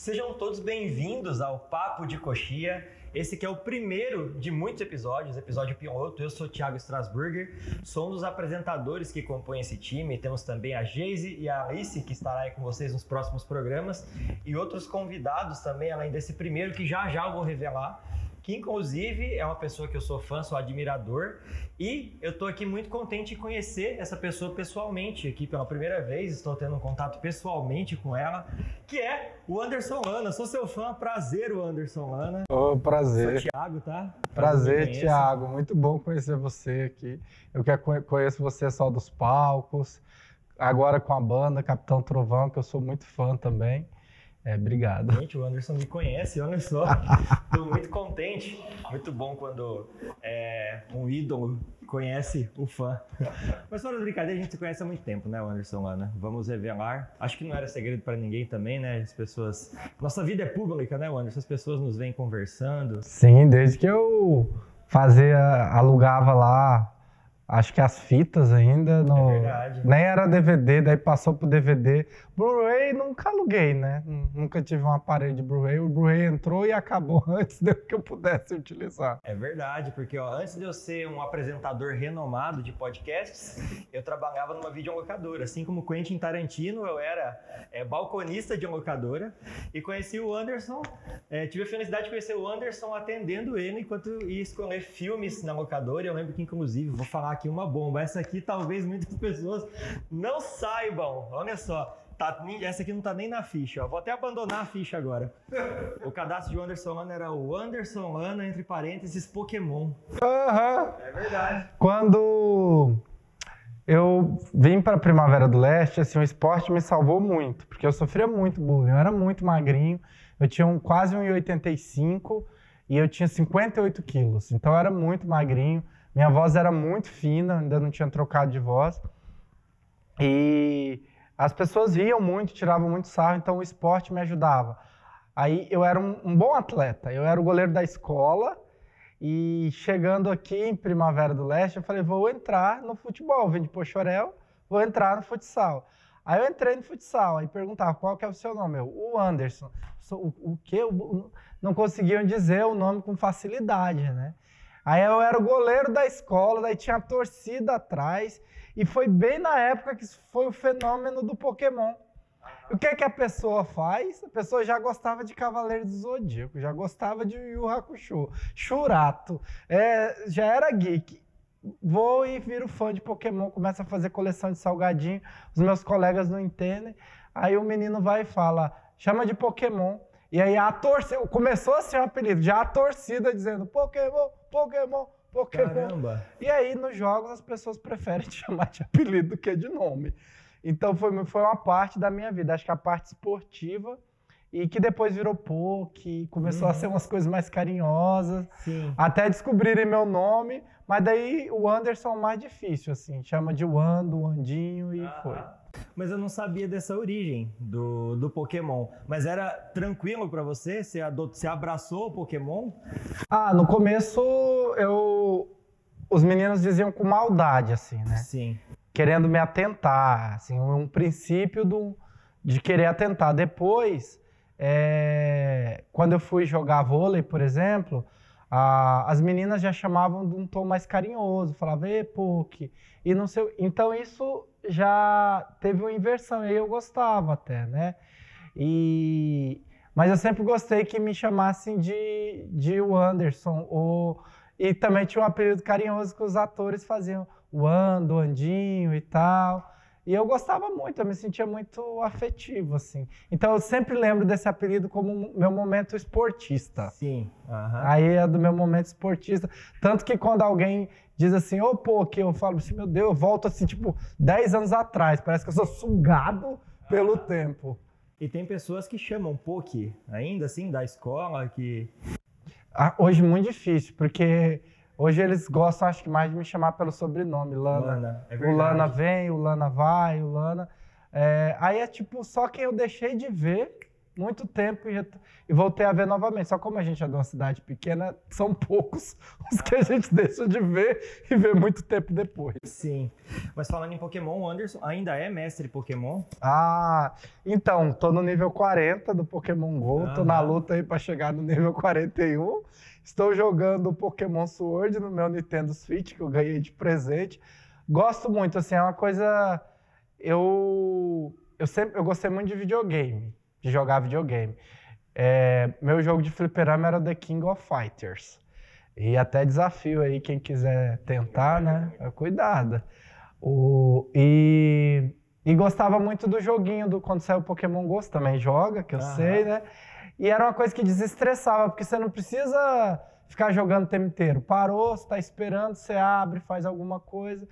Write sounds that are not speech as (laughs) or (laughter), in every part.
Sejam todos bem-vindos ao Papo de Coxia. Esse que é o primeiro de muitos episódios, episódio piloto. Eu sou Thiago Strasburger, sou um dos apresentadores que compõem esse time. Temos também a Geise e a Alice, que estará aí com vocês nos próximos programas, e outros convidados também, além desse primeiro, que já já eu vou revelar que inclusive é uma pessoa que eu sou fã, sou admirador, e eu estou aqui muito contente de conhecer essa pessoa pessoalmente aqui pela primeira vez, estou tendo um contato pessoalmente com ela, que é o Anderson Lana. Sou seu fã, prazer o Anderson Lana. Ô, oh, prazer. Sou Thiago, tá? Prazer, Thiago. Muito bom conhecer você aqui. Eu que conheço você só dos palcos, agora com a banda Capitão Trovão, que eu sou muito fã também. É, obrigado. Gente, o Anderson me conhece, olha só. (laughs) Estou muito contente. Muito bom quando é, um ídolo conhece o fã. Mas fora da brincadeira, a gente se conhece há muito tempo, né, Anderson Ana? Vamos revelar. Acho que não era segredo para ninguém também, né? As pessoas. Nossa vida é pública, né, Anderson? As pessoas nos vêm conversando. Sim, desde que eu fazia, alugava lá acho que as fitas ainda. No, é verdade. Nem era DVD, daí passou pro DVD. Blu-ray nunca aluguei, né? Nunca tive um aparelho de Blu-ray. O Blu-ray entrou e acabou (laughs) antes de que eu pudesse utilizar. É verdade, porque ó, antes de eu ser um apresentador renomado de podcasts, eu trabalhava numa videolocadora. Assim como Quentin Tarantino, eu era é, balconista de uma locadora e conheci o Anderson. É, tive a felicidade de conhecer o Anderson atendendo ele enquanto ia escolher filmes na locadora. Eu lembro que, inclusive, vou falar aqui uma bomba. Essa aqui talvez muitas pessoas não saibam. Olha só. Tá, essa aqui não tá nem na ficha, ó. Vou até abandonar a ficha agora. O cadastro de Anderson Lana era o Anderson Lana, entre parênteses, Pokémon. Aham. Uhum. É verdade. Quando eu vim para Primavera do Leste, assim, o esporte me salvou muito, porque eu sofria muito bullying. Eu era muito magrinho, eu tinha um, quase 1,85 e eu tinha 58 quilos. Então eu era muito magrinho. Minha voz era muito fina, ainda não tinha trocado de voz. E as pessoas riam muito, tiravam muito sarro, então o esporte me ajudava. Aí eu era um, um bom atleta, eu era o goleiro da escola. E chegando aqui em Primavera do Leste, eu falei, vou entrar no futebol, vim de Pochorel, vou entrar no futsal. Aí eu entrei no futsal, aí perguntava qual que é o seu nome? Eu, o Anderson. O, o que? Não conseguiam dizer o nome com facilidade, né? Aí eu era o goleiro da escola, daí tinha a torcida atrás. E foi bem na época que foi o fenômeno do Pokémon. O que é que a pessoa faz? A pessoa já gostava de Cavaleiro do Zodíaco, já gostava de Yu Hakusho, Churato, é, já era geek. Vou e viro fã de Pokémon, começa a fazer coleção de salgadinho, os meus colegas não entendem. Aí o menino vai e fala, chama de Pokémon. E aí a torcida, começou a ser um apelido, já a torcida dizendo Pokémon, Pokémon, Pokémon. Caramba. E aí nos jogos as pessoas preferem te (laughs) chamar de apelido do que de nome. Então foi, foi uma parte da minha vida, acho que a parte esportiva e que depois virou poke, começou uhum. a ser umas coisas mais carinhosas, Sim. até descobrirem meu nome, mas daí o Anderson é o mais difícil, assim, chama de Wando, Andinho e foi. Mas eu não sabia dessa origem do, do Pokémon. Mas era tranquilo para você? Você, adot, você abraçou o Pokémon? Ah, no começo eu. Os meninos diziam com maldade, assim, né? Sim. Querendo me atentar, assim, um princípio do, de querer atentar. Depois, é, quando eu fui jogar vôlei, por exemplo, as meninas já chamavam de um tom mais carinhoso, falavam, e Poké, e não sei. Então isso já teve uma inversão, e eu gostava até, né? E, mas eu sempre gostei que me chamassem de, de Anderson, ou, e também tinha um apelido carinhoso que os atores faziam, o Ando, o Andinho e tal. E eu gostava muito, eu me sentia muito afetivo, assim. Então eu sempre lembro desse apelido como meu momento esportista. Sim. Uhum. Aí é do meu momento esportista. Tanto que quando alguém diz assim, ô, oh, pô, que eu falo assim, meu Deus, eu volto assim, tipo, 10 anos atrás. Parece que eu sou sugado pelo tempo. E tem pessoas que chamam Poke ainda, assim, da escola, que... Ah, hoje muito difícil, porque hoje eles gostam, acho que mais de me chamar pelo sobrenome, Lana. Lana é o Lana vem, o Lana vai, o Lana... É, aí é tipo, só quem eu deixei de ver muito tempo e, e, voltei a ver novamente. Só como a gente é de uma cidade pequena, são poucos (laughs) os que a gente deixa de ver e vê muito tempo depois. Sim. Mas falando em Pokémon, o Anderson ainda é mestre Pokémon? Ah, então, tô no nível 40 do Pokémon GO, uhum. tô na luta aí para chegar no nível 41. Estou jogando Pokémon Sword no meu Nintendo Switch, que eu ganhei de presente. Gosto muito, assim, é uma coisa. Eu, eu sempre eu gostei muito de videogame, de jogar videogame. É, meu jogo de fliperama era The King of Fighters. E até desafio aí, quem quiser tentar, né? Cuidado. O, e, e gostava muito do joguinho do quando saiu o Pokémon Go, também joga, que eu sei, né? E era uma coisa que desestressava, porque você não precisa ficar jogando o tempo inteiro. Parou, você está esperando, você abre, faz alguma coisa.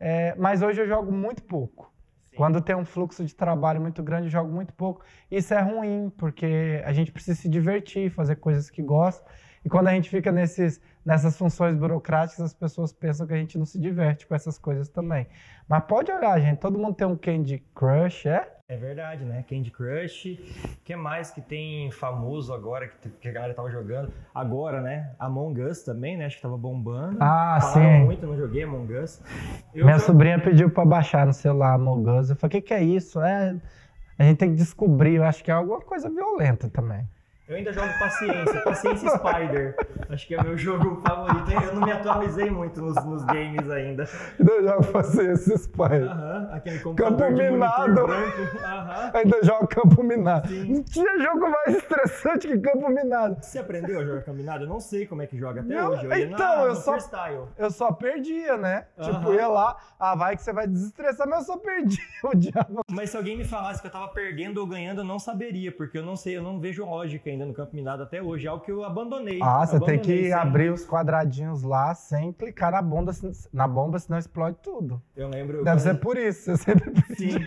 É, mas hoje eu jogo muito pouco. Quando tem um fluxo de trabalho muito grande, jogo muito pouco. Isso é ruim, porque a gente precisa se divertir, fazer coisas que gosta. E quando a gente fica nesses, nessas funções burocráticas, as pessoas pensam que a gente não se diverte com essas coisas também. Mas pode olhar, gente, todo mundo tem um Candy Crush, é? É verdade, né? Candy Crush. O que mais que tem famoso agora que, que a galera tava jogando? Agora, né? Among Us também, né? Acho que tava bombando. Ah, Falaram sim. muito, não joguei Among Us. Eu Minha sobrinha pediu para baixar no celular Among Us. Eu falei, o que, que é isso? É, a gente tem que descobrir. Eu acho que é alguma coisa violenta também. Eu ainda jogo Paciência, Paciência Spider. Acho que é meu jogo favorito. Eu não me atualizei muito nos, nos games ainda. Ainda jogo Paciência Spider. Aham, aquele Campo Minado. Aham. Ainda jogo Campo Minado. Sim. Não tinha jogo mais estressante que Campo Minado. Você aprendeu a jogar Campo Minado? Eu não sei como é que joga até não, hoje. Eu então, na, eu, só, freestyle. eu só perdia, né? Tipo, ia lá, ah, vai que você vai desestressar, mas eu só perdia (laughs) o diabo. Mas se alguém me falasse que eu tava perdendo ou ganhando, eu não saberia, porque eu não sei, eu não vejo lógica ainda ainda no Campo Minado até hoje, é algo que eu abandonei. Ah, você tem que abrir os quadradinhos lá sem clicar na bomba, na bomba, senão explode tudo. Eu lembro. Deve ser por isso, sempre Sim.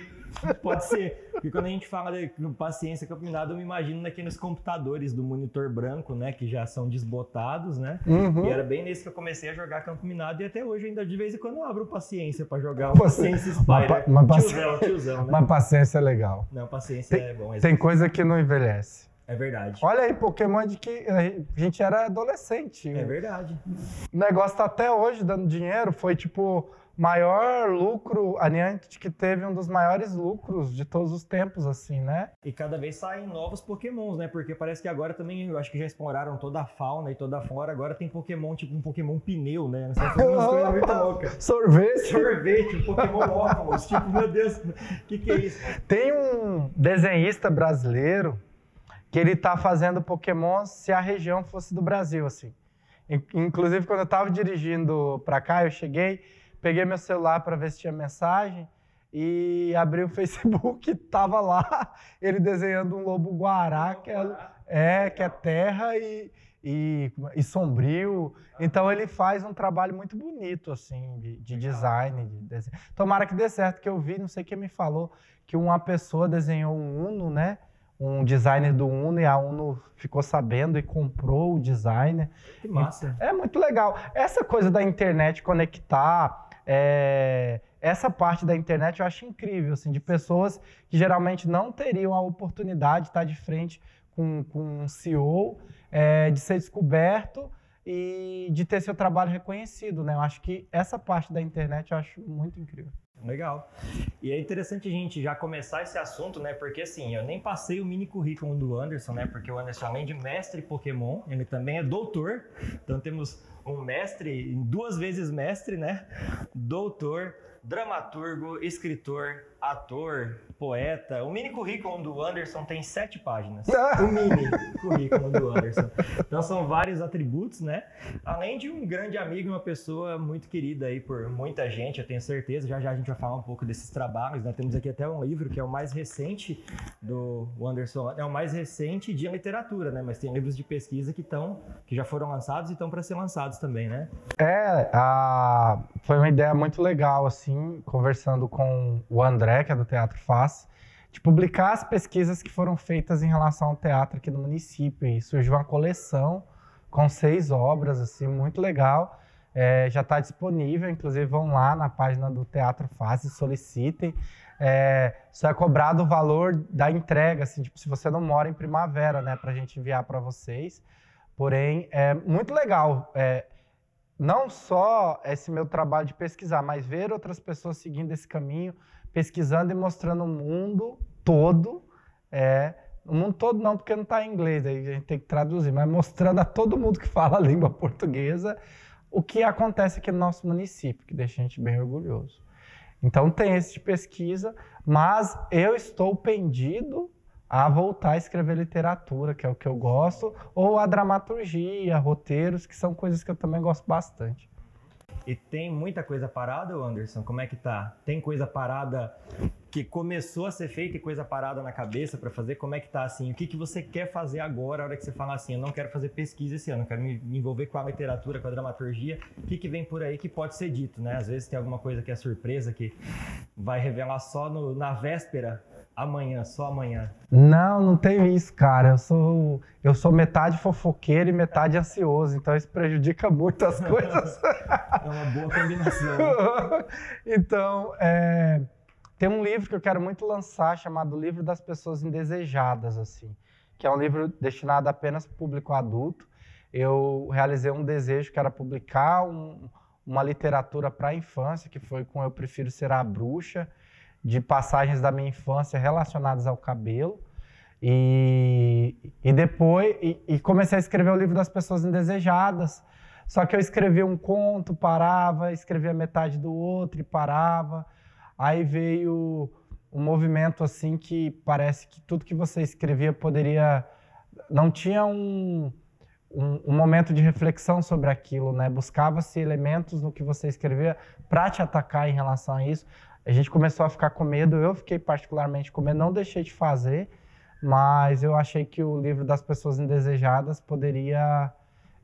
Pode ser. Porque quando a gente fala de paciência caminhada, eu me imagino naqueles computadores do monitor branco, né? Que já são desbotados, né? Uhum. E era bem nesse que eu comecei a jogar campo minado e até hoje ainda de vez em quando eu abro paciência para jogar o Paciência Spider. Uma, uma tiozão, tiozão, né? Mas paciência é legal. Não, paciência tem, é bom. Tem coisa que não envelhece. É verdade. Olha aí, Pokémon de que a gente era adolescente. É verdade. O negócio tá até hoje dando dinheiro, foi tipo maior lucro, a Niantic teve um dos maiores lucros de todos os tempos, assim, né? E cada vez saem novos pokémons, né? Porque parece que agora também, eu acho que já exploraram toda a fauna e toda a flora, agora tem pokémon, tipo um pokémon pneu, né? Não sei, umas coisas muito (laughs) loucas. Sorvete. Sorvete, um pokémon óculos, tipo, meu Deus, o que que é isso? Tem um desenhista brasileiro que ele tá fazendo Pokémon se a região fosse do Brasil, assim. Inclusive, quando eu estava dirigindo para cá, eu cheguei, peguei meu celular para ver se tinha mensagem e abri o (laughs) Facebook, tava lá ele desenhando um lobo guará, que é, é, que é terra e, e, e, sombrio. Então ele faz um trabalho muito bonito assim de, de design, de desenho. Tomara que dê certo, que eu vi, não sei quem me falou que uma pessoa desenhou um Uno, né? Um designer do Uno e a Uno ficou sabendo e comprou o designer. Que massa. É muito legal. Essa coisa da internet conectar, é, essa parte da internet eu acho incrível, assim, de pessoas que geralmente não teriam a oportunidade de estar de frente com, com um CEO, é, de ser descoberto e de ter seu trabalho reconhecido, né? Eu acho que essa parte da internet eu acho muito incrível. Legal. E é interessante a gente já começar esse assunto, né? Porque assim, eu nem passei o mini currículo do Anderson, né? Porque o Anderson, além de mestre Pokémon, ele também é doutor. Então temos um mestre, duas vezes mestre, né? Doutor, dramaturgo, escritor, ator, poeta. O mini currículo do Anderson tem sete páginas. o mini currículo do Anderson. Então são vários atributos, né? Além de um grande amigo e uma pessoa muito querida aí por muita gente, eu tenho certeza. Já já a gente vai falar um pouco desses trabalhos, né? Temos aqui até um livro que é o mais recente do Anderson, é o mais recente de literatura, né? Mas tem livros de pesquisa que estão, que já foram lançados e estão para ser lançados também, né? É, a... foi uma ideia muito legal, assim, conversando com o André que é do Teatro Faz, de publicar as pesquisas que foram feitas em relação ao teatro aqui no município. E surgiu uma coleção com seis obras, assim, muito legal. É, já está disponível, inclusive vão lá na página do Teatro Faz e solicitem. é, só é cobrado o valor da entrega, assim, tipo, se você não mora em primavera, né, para a gente enviar para vocês. Porém, é muito legal. É, não só esse meu trabalho de pesquisar, mas ver outras pessoas seguindo esse caminho, pesquisando e mostrando o mundo todo. É, o mundo todo não, porque não está em inglês, aí a gente tem que traduzir, mas mostrando a todo mundo que (laughs) fala a língua portuguesa o que acontece aqui no nosso município, que deixa a gente bem orgulhoso. Então tem esse de pesquisa, mas eu estou pendido a voltar a escrever literatura, que é o que eu gosto, ou a dramaturgia, roteiros, que são coisas que eu também gosto bastante. E tem muita coisa parada, Anderson? Como é que tá? Tem coisa parada que começou a ser feita e coisa parada na cabeça para fazer? Como é que tá assim? O que, que você quer fazer agora, a hora que você fala assim, eu não quero fazer pesquisa esse ano, eu quero me envolver com a literatura, com a dramaturgia? O que, que vem por aí que pode ser dito, né? Às vezes tem alguma coisa que é surpresa, que vai revelar só no, na véspera amanhã, só amanhã? Não, não tenho isso, cara. Eu sou, eu sou metade fofoqueiro e metade ansioso, então isso prejudica muito as (laughs) coisas. É uma boa combinação. (laughs) então, é, tem um livro que eu quero muito lançar chamado Livro das Pessoas Indesejadas, assim, que é um livro destinado apenas para o público adulto. Eu realizei um desejo que era publicar um, uma literatura para a infância, que foi com Eu Prefiro Ser a Bruxa, de passagens da minha infância relacionadas ao cabelo. E, e depois e, e, comecei a escrever o livro das pessoas indesejadas. Só que eu escrevia um conto, parava, escrevia metade do outro e parava. Aí veio um movimento assim que parece que tudo que você escrevia poderia não tinha um, um, um momento de reflexão sobre aquilo, né? Buscava-se elementos no que você escrevia para te atacar em relação a isso a gente começou a ficar com medo, eu fiquei particularmente com medo, não deixei de fazer, mas eu achei que o livro das pessoas indesejadas poderia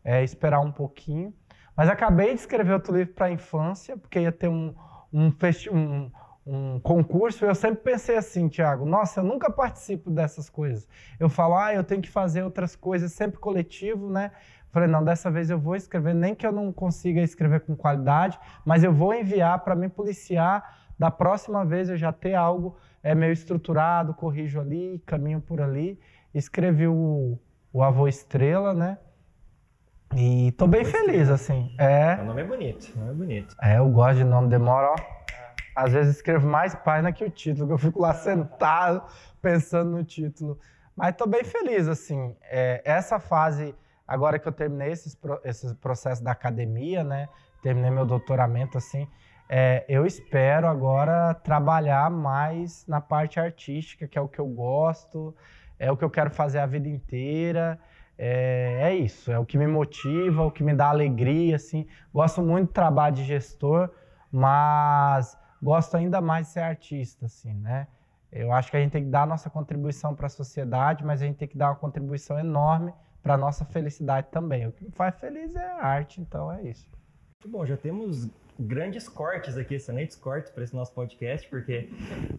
é, esperar um pouquinho. Mas acabei de escrever outro livro para a infância, porque ia ter um, um, um, um concurso, eu sempre pensei assim, Tiago, nossa, eu nunca participo dessas coisas. Eu falo, ah, eu tenho que fazer outras coisas, sempre coletivo, né? Falei, não, dessa vez eu vou escrever, nem que eu não consiga escrever com qualidade, mas eu vou enviar para me policiar da próxima vez eu já ter algo é meio estruturado, corrijo ali, caminho por ali. Escrevi o, o Avô Estrela, né? E tô bem feliz, assim. É. O nome é bonito, o nome é bonito. É, eu gosto de nome, demora, ó. Às vezes escrevo mais página que o título, que eu fico lá sentado pensando no título. Mas tô bem feliz, assim. É, essa fase, agora que eu terminei esses, esse processo da academia, né? Terminei meu doutoramento, assim é, eu espero agora trabalhar mais na parte artística, que é o que eu gosto, é o que eu quero fazer a vida inteira. É, é, isso, é o que me motiva, o que me dá alegria, assim. Gosto muito do trabalho de gestor, mas gosto ainda mais de ser artista, assim, né? Eu acho que a gente tem que dar nossa contribuição para a sociedade, mas a gente tem que dar uma contribuição enorme para a nossa felicidade também. O que me faz feliz é a arte, então é isso. Muito bom, já temos grandes cortes aqui, excelentes cortes para esse nosso podcast, porque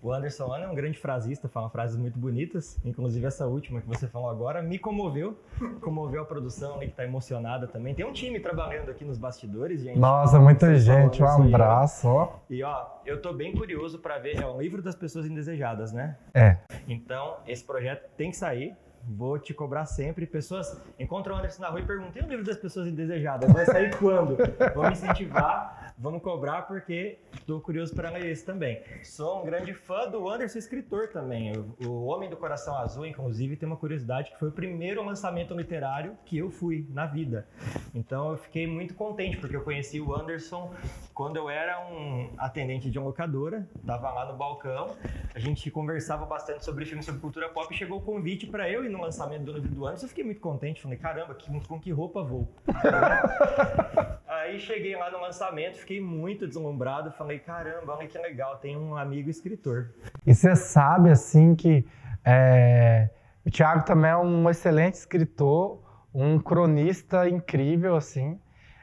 o Anderson Ana é um grande frasista, fala frases muito bonitas, inclusive essa última que você falou agora me comoveu, comoveu a produção, né, que está emocionada também. Tem um time trabalhando aqui nos bastidores, gente. Nossa, muita gente, um abraço. E ó, eu tô bem curioso para ver, é um livro das pessoas indesejadas, né? É. Então, esse projeto tem que sair. Vou te cobrar sempre. Pessoas encontram o Anderson na rua e perguntam: o livro das pessoas indesejadas? Vai sair quando? (laughs) Vamos incentivar, vamos cobrar, porque estou curioso para ler esse também. Sou um grande fã do Anderson, escritor também. O Homem do Coração Azul, inclusive, tem uma curiosidade que foi o primeiro lançamento literário que eu fui na vida. Então eu fiquei muito contente, porque eu conheci o Anderson quando eu era um atendente de uma locadora, estava lá no balcão, a gente conversava bastante sobre filmes, sobre cultura pop, e chegou o convite para eu ir no lançamento do livro do Anderson, eu fiquei muito contente, falei, caramba, que, com que roupa vou? (laughs) Aí cheguei lá no lançamento, fiquei muito deslumbrado, falei, caramba, olha que legal, tem um amigo escritor. E você sabe, assim, que é, o Thiago também é um excelente escritor, um cronista incrível, assim,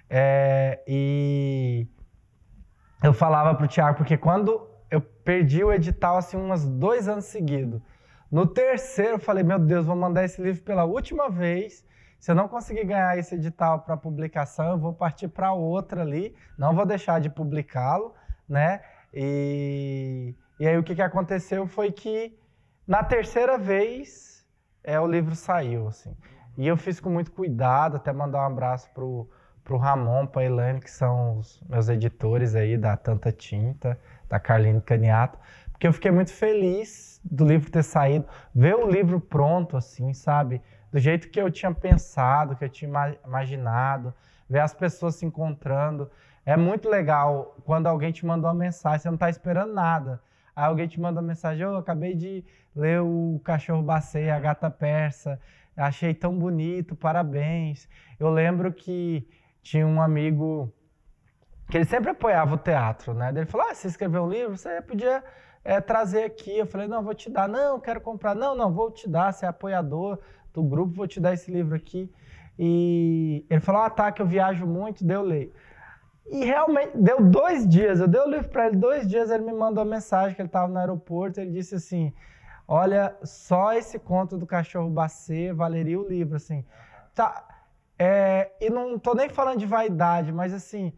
é, e eu falava pro Thiago, porque quando eu perdi o edital, assim, uns dois anos seguidos, no terceiro, eu falei: Meu Deus, vou mandar esse livro pela última vez. Se eu não conseguir ganhar esse edital para publicação, eu vou partir para outra ali. Não vou deixar de publicá-lo, né? E, E aí o que, que aconteceu foi que na terceira vez é, o livro saiu, assim. E eu fiz com muito cuidado, até mandar um abraço pro, pro Ramon, pra Elaine, que são os meus editores aí da Tanta Tinta, da Carline Caniato, porque eu fiquei muito feliz do livro ter saído, ver o livro pronto, assim, sabe? Do jeito que eu tinha pensado, que eu tinha imaginado, ver as pessoas se encontrando. É muito legal quando alguém te mandou uma mensagem, você não está esperando nada. Aí alguém te manda uma mensagem, oh, eu acabei de ler o Cachorro Bacê, a Gata Persa, achei tão bonito, parabéns. Eu lembro que tinha um amigo que ele sempre apoiava o teatro, né? Ele falou, ah, você escreveu um livro, você podia é, trazer aqui. Eu falei, não, vou te dar. Não, quero comprar. Não, não, vou te dar, você é apoiador do grupo, vou te dar esse livro aqui. E ele falou, ah, tá, que eu viajo muito, deu leio. E realmente, deu dois dias, eu dei o livro para ele, dois dias ele me mandou uma mensagem que ele estava no aeroporto, ele disse assim, olha, só esse conto do cachorro bacê valeria o livro, assim. Tá, é, e não tô nem falando de vaidade, mas assim,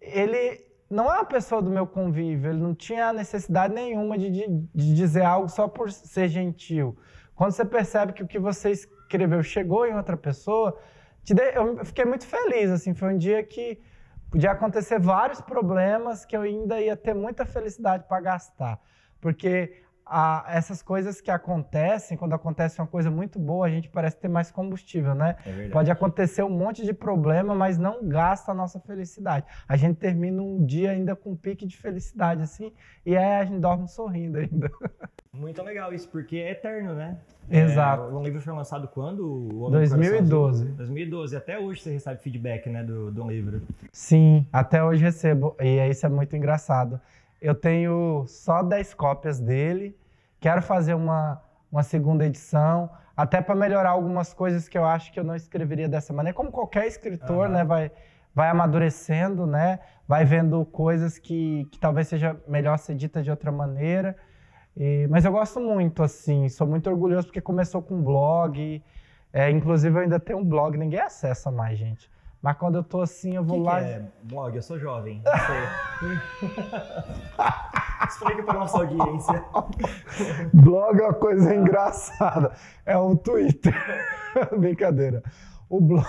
ele não é uma pessoa do meu convívio, ele não tinha necessidade nenhuma de, de, de dizer algo só por ser gentil. Quando você percebe que o que você escreveu chegou em outra pessoa, eu fiquei muito feliz, assim, foi um dia que podia acontecer vários problemas que eu ainda ia ter muita felicidade para gastar. Porque a, essas coisas que acontecem, quando acontece uma coisa muito boa, a gente parece ter mais combustível, né? É Pode acontecer um monte de problema, mas não gasta a nossa felicidade. A gente termina um dia ainda com um pique de felicidade, assim, e aí a gente dorme sorrindo ainda. (laughs) Muito legal isso, porque é eterno, né? Exato. É, o livro foi lançado quando? 2012. 2012. Até hoje você recebe feedback, né, do, do livro. Sim, até hoje recebo. E isso é muito engraçado. Eu tenho só 10 cópias dele. Quero fazer uma, uma segunda edição, até para melhorar algumas coisas que eu acho que eu não escreveria dessa maneira. Como qualquer escritor, uhum. né, vai, vai amadurecendo, né, vai vendo coisas que, que talvez seja melhor ser dita de outra maneira. E, mas eu gosto muito, assim, sou muito orgulhoso porque começou com um blog. É, inclusive, eu ainda tenho um blog, ninguém acessa mais, gente. Mas quando eu tô assim, eu vou que lá. Que é blog? Eu sou jovem. (laughs) Explica para nossa audiência. (laughs) blog é uma coisa engraçada. É um Twitter. (laughs) Brincadeira. O blog.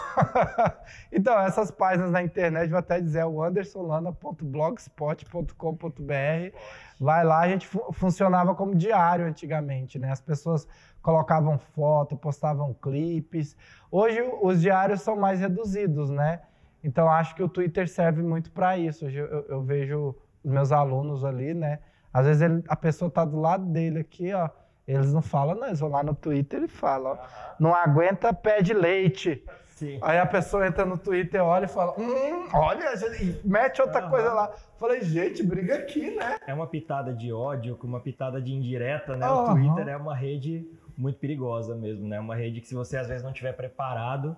então, essas páginas na internet, vou até dizer, é o andersonlana.blogspot.com.br. Vai lá, a gente fu funcionava como diário antigamente, né? As pessoas colocavam foto, postavam clipes. Hoje os diários são mais reduzidos, né? Então acho que o Twitter serve muito para isso. Hoje eu, eu, vejo os meus alunos ali, né? Às vezes ele, a pessoa tá do lado dele aqui, ó. Eles não falam, não, eles vão lá no Twitter e falam, ó, não aguenta pé de leite. Sim. Aí a pessoa entra no Twitter, olha e fala, hum, olha, e mete outra uhum. coisa lá. Falei, gente, briga aqui, né? É uma pitada de ódio com uma pitada de indireta, né? Uhum. O Twitter é uma rede muito perigosa mesmo, né? Uma rede que se você às vezes não estiver preparado,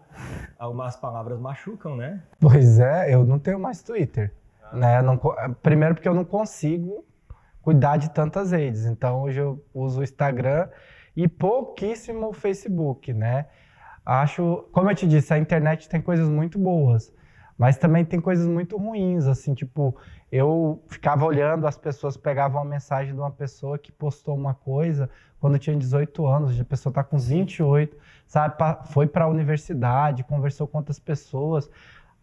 algumas palavras machucam, né? Pois é, eu não tenho mais Twitter, ah. né? Não, primeiro porque eu não consigo cuidar de tantas redes. Então hoje eu uso o Instagram e pouquíssimo o Facebook, né? Acho, como eu te disse, a internet tem coisas muito boas, mas também tem coisas muito ruins, assim, tipo, eu ficava olhando, as pessoas pegavam uma mensagem de uma pessoa que postou uma coisa quando tinha 18 anos, a pessoa está com 28, sabe, foi para a universidade, conversou com outras pessoas.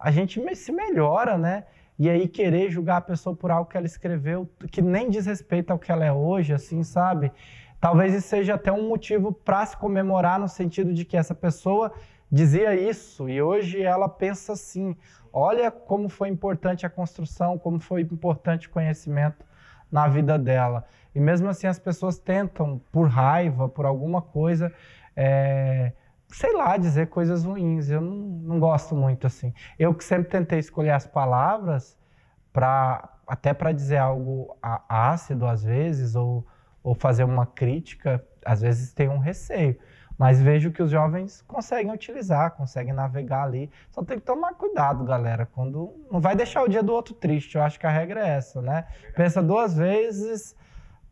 A gente se melhora, né? E aí querer julgar a pessoa por algo que ela escreveu, que nem diz respeito ao que ela é hoje, assim, sabe? Talvez isso seja até um motivo para se comemorar no sentido de que essa pessoa dizia isso e hoje ela pensa assim: olha como foi importante a construção, como foi importante o conhecimento na vida dela. E mesmo assim as pessoas tentam, por raiva, por alguma coisa, é, sei lá, dizer coisas ruins. Eu não, não gosto muito assim. Eu que sempre tentei escolher as palavras para até para dizer algo ácido às vezes ou, ou fazer uma crítica, às vezes tem um receio. Mas vejo que os jovens conseguem utilizar, conseguem navegar ali. Só tem que tomar cuidado, galera. Quando não vai deixar o dia do outro triste. Eu acho que a regra é essa, né? Pensa duas vezes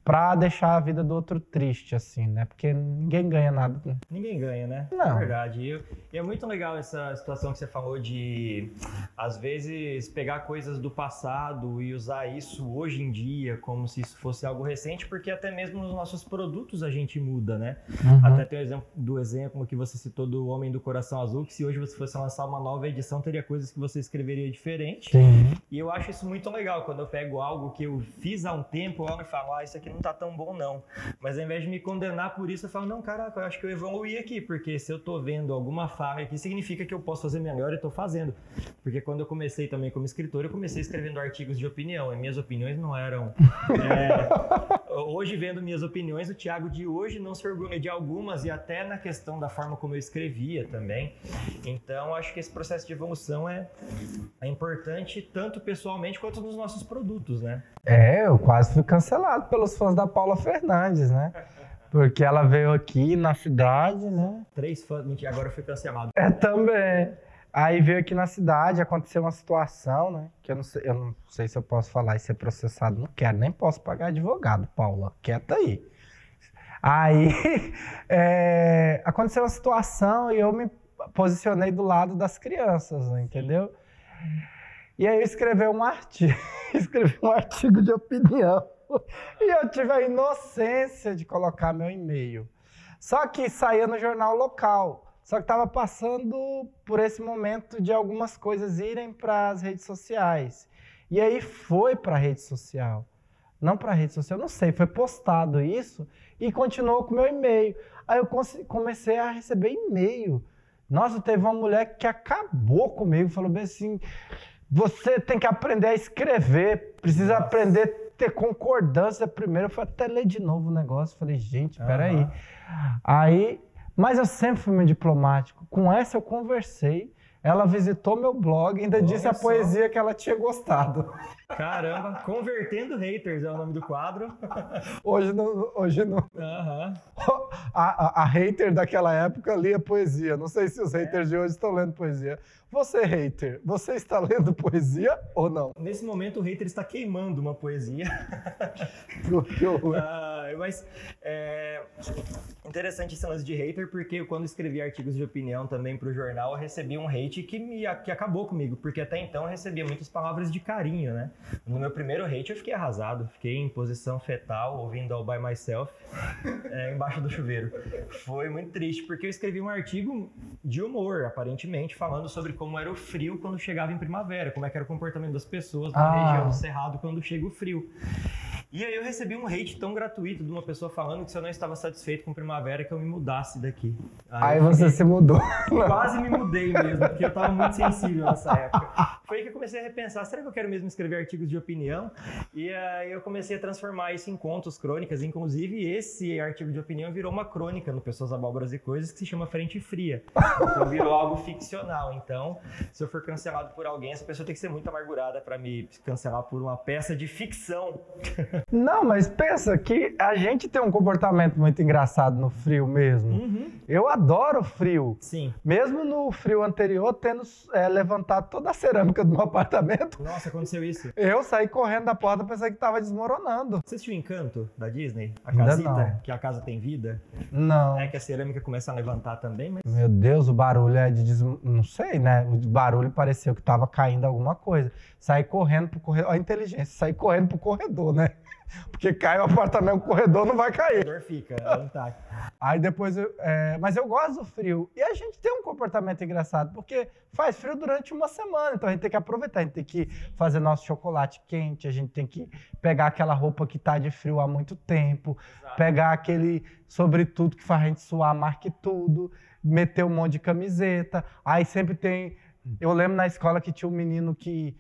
pra deixar a vida do outro triste, assim, né? Porque ninguém ganha nada. Ninguém ganha, né? Não. É verdade. E, e é muito legal essa situação que você falou de, às vezes, pegar coisas do passado e usar isso hoje em dia como se isso fosse algo recente, porque até mesmo nos nossos produtos a gente muda, né? Uhum. Até tem o exemplo do exemplo que você citou do Homem do Coração Azul, que se hoje você fosse lançar uma nova edição, teria coisas que você escreveria diferente. Sim. E eu acho isso muito legal, quando eu pego algo que eu fiz há um tempo, eu olho e falo, ah, isso aqui não tá tão bom não. Mas ao invés de me condenar por isso, eu falo, não, caraca, eu acho que eu evoluí aqui, porque se eu tô vendo alguma falha aqui, significa que eu posso fazer melhor e tô fazendo. Porque quando eu comecei também como escritor, eu comecei escrevendo artigos de opinião, e minhas opiniões não eram... é, (laughs) hoje, vendo minhas opiniões, o Thiago de hoje não se orgulha de algumas, e até na questão da forma como eu escrevia também. Então, acho que esse processo de evolução é, é importante tanto pessoalmente quanto nos nossos produtos, né? É, eu quase fui cancelado pelos fãs da Paula Fernandes, né? Porque ela veio aqui na cidade, né? Três fãs. Mentira, agora eu fui cancelado. É também. Aí veio aqui na cidade, aconteceu uma situação, né? Que eu não sei, eu não sei se eu posso falar e ser processado. Não quero, nem posso pagar advogado, Paula. Quieta aí. Aí (laughs) é, aconteceu uma situação e eu me posicionei do lado das crianças, né, entendeu? E aí eu escrevi um artigo, (laughs) escrevi um artigo de opinião. E eu tive a inocência de colocar meu e-mail. Só que saía no jornal local. Só que estava passando por esse momento de algumas coisas irem para as redes sociais. E aí foi para a rede social. Não para a rede social, não sei, foi postado isso e continuou com meu e-mail. Aí eu comecei a receber e-mail. Nossa, teve uma mulher que acabou comigo, falou bem assim: você tem que aprender a escrever, precisa Nossa. aprender a ter concordância primeiro. Eu fui até ler de novo o negócio. Falei, gente, peraí. Aham. Aí, mas eu sempre fui muito diplomático. Com essa eu conversei. Ela visitou meu blog, ainda Olha disse a só. poesia que ela tinha gostado. Caramba, convertendo haters é o nome do quadro. Hoje não, hoje não. Aham. (laughs) A, a- a hater daquela época lia poesia. Não sei se os haters de hoje estão lendo poesia. Você, hater, você está lendo poesia ou não? Nesse momento, o hater está queimando uma poesia. (laughs) Que horror. Ah, mas é interessante esse lance de hater, porque quando escrevi artigos de opinião também para o jornal, eu recebi um hate que, me, que acabou comigo, porque até então eu recebia muitas palavras de carinho, né? No meu primeiro hate eu fiquei arrasado, fiquei em posição fetal, ouvindo All By Myself, é, (laughs) embaixo do chuveiro. Foi muito triste, porque eu escrevi um artigo de humor, aparentemente, falando sobre como era o frio quando chegava em primavera, como é que era o comportamento das pessoas na Ah. região do Cerrado quando chega o frio. E aí eu recebi um hate tão gratuito de uma pessoa falando que se eu não estava satisfeito com primavera, que eu me mudasse daqui. Aí eu você se mudou. (laughs) Quase me mudei mesmo, porque eu estava muito sensível nessa época. Foi aí que eu comecei a repensar, será que eu quero mesmo escrever artigos de opinião? E aí eu comecei a transformar isso em contos, crônicas. Inclusive, esse artigo de opinião virou uma crônica no Pessoas Abóboras e Coisas que se chama Frente Fria. Então virou algo ficcional. Então, se eu for cancelado por alguém, essa pessoa tem que ser muito amargurada para me cancelar por uma peça de ficção. Não, mas pensa que a gente tem um comportamento muito engraçado no frio mesmo. Uhum. Eu adoro frio. Sim. Mesmo no frio anterior, tendo é, levantado toda a cerâmica do meu (laughs) apartamento, Nossa, aconteceu isso. eu saí correndo da porta pensando que tava desmoronando. Você assistiu Encanto da Disney? A Ainda casita, não. que a casa tem vida? Não. É que a cerâmica começa a levantar também, mas Meu Deus, o barulho é de. Des... Não sei, né? O barulho pareceu que tava caindo alguma coisa. Saí correndo pro corredor. Olha a inteligência, saí correndo pro corredor, né? Porque cai o apartamento, o corredor não vai cair. a dor fica intacto. Aí depois eu. é, Mas eu gosto do frio. E a gente tem um comportamento engraçado, porque faz frio durante uma semana. Então a gente tem que aproveitar, a gente tem que fazer nosso chocolate quente, a gente tem que pegar aquela roupa que tá de frio há muito tempo, pegar aquele sobretudo que faz a gente suar, marque tudo, meter um monte de camiseta. Aí sempre tem. Eu lembro na escola que tinha um menino que.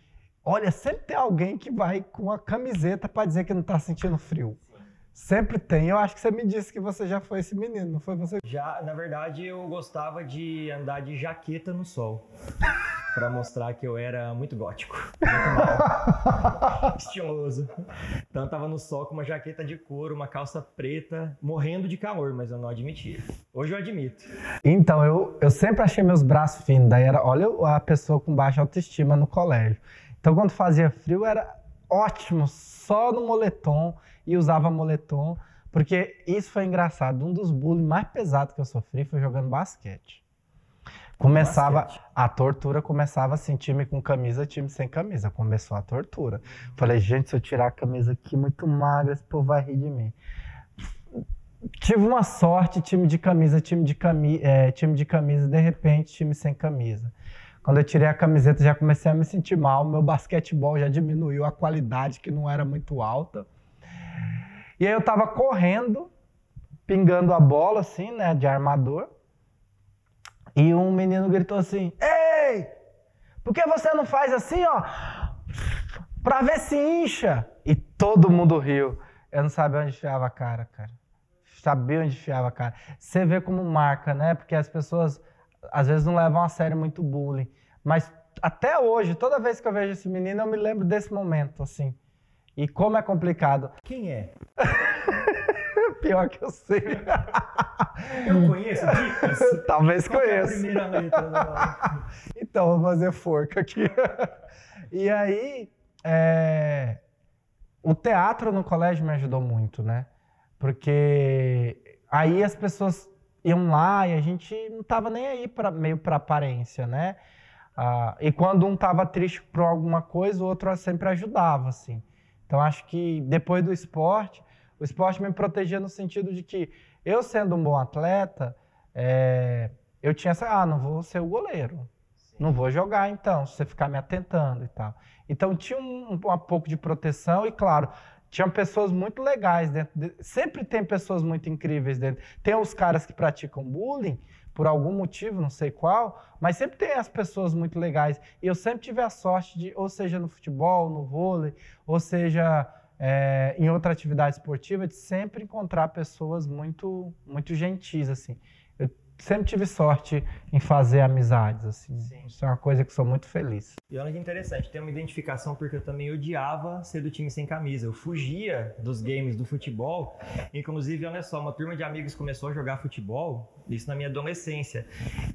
Olha, sempre tem alguém que vai com a camiseta para dizer que não tá sentindo frio. Sempre tem. Eu acho que você me disse que você já foi esse menino, não foi você? Já, na verdade, eu gostava de andar de jaqueta no sol. (laughs) Pra mostrar que eu era muito gótico. Muito mal. (laughs) Estiloso. Então eu tava no sol com uma jaqueta de couro, uma calça preta, morrendo de calor, mas eu não admitia. Hoje eu admito. Então, eu, eu sempre achei meus braços finos. Daí era, olha a pessoa com baixa autoestima no colégio. Então, quando fazia frio, era ótimo, só no moletom e usava moletom, porque isso foi engraçado. Um dos bullying mais pesados que eu sofri foi jogando basquete. Começava, basquete. a tortura começava assim, time com camisa, time sem camisa. Começou a tortura. Falei, gente, se eu tirar a camisa aqui muito magra, esse povo vai rir de mim. Tive uma sorte, time de camisa, time de, cami é, time de camisa, de repente, time sem camisa. Quando eu tirei a camiseta, já comecei a me sentir mal. Meu basquetebol já diminuiu a qualidade, que não era muito alta. E aí eu tava correndo, pingando a bola, assim, né, de armador. E um menino gritou assim: Ei! Por que você não faz assim, ó? Pra ver se incha. E todo mundo riu. Eu não sabia onde enfiava a cara, cara. Sabia onde enfiava a cara. Você vê como marca, né? Porque as pessoas às vezes não levam a sério muito bullying. Mas até hoje, toda vez que eu vejo esse menino, eu me lembro desse momento, assim. E como é complicado. Quem é? (laughs) Pior que eu sei. (laughs) Eu conheço dicas? (laughs) Talvez Qual conheça. É a primeira letra? então, vou fazer forca aqui. e aí, é... o teatro no colégio me ajudou muito, né? Porque aí as pessoas iam lá e a gente não tava nem aí para meio para aparência, né? Ah, e quando um tava triste por alguma coisa, o outro sempre ajudava, assim. Então acho que depois do esporte, o esporte me protegia no sentido de que eu sendo um bom atleta, é, eu tinha essa, ah, não vou ser o goleiro, Sim. não vou jogar então, se você ficar me atentando e tal. Então tinha um, um, um pouco de proteção e claro, tinham pessoas muito legais dentro. De, sempre tem pessoas muito incríveis dentro. Tem os caras que praticam bullying por algum motivo, não sei qual, mas sempre tem as pessoas muito legais. E eu sempre tive a sorte de, ou seja no futebol, no vôlei, ou seja é, em outra atividade esportiva, de sempre encontrar pessoas muito, muito gentis, assim sempre tive sorte em fazer amizades, assim. Sim. Isso é uma coisa que sou muito feliz. E olha que interessante, tem uma identificação porque eu também odiava ser do time sem camisa. Eu fugia dos games do futebol. Inclusive, olha só, uma turma de amigos começou a jogar futebol, isso na minha adolescência.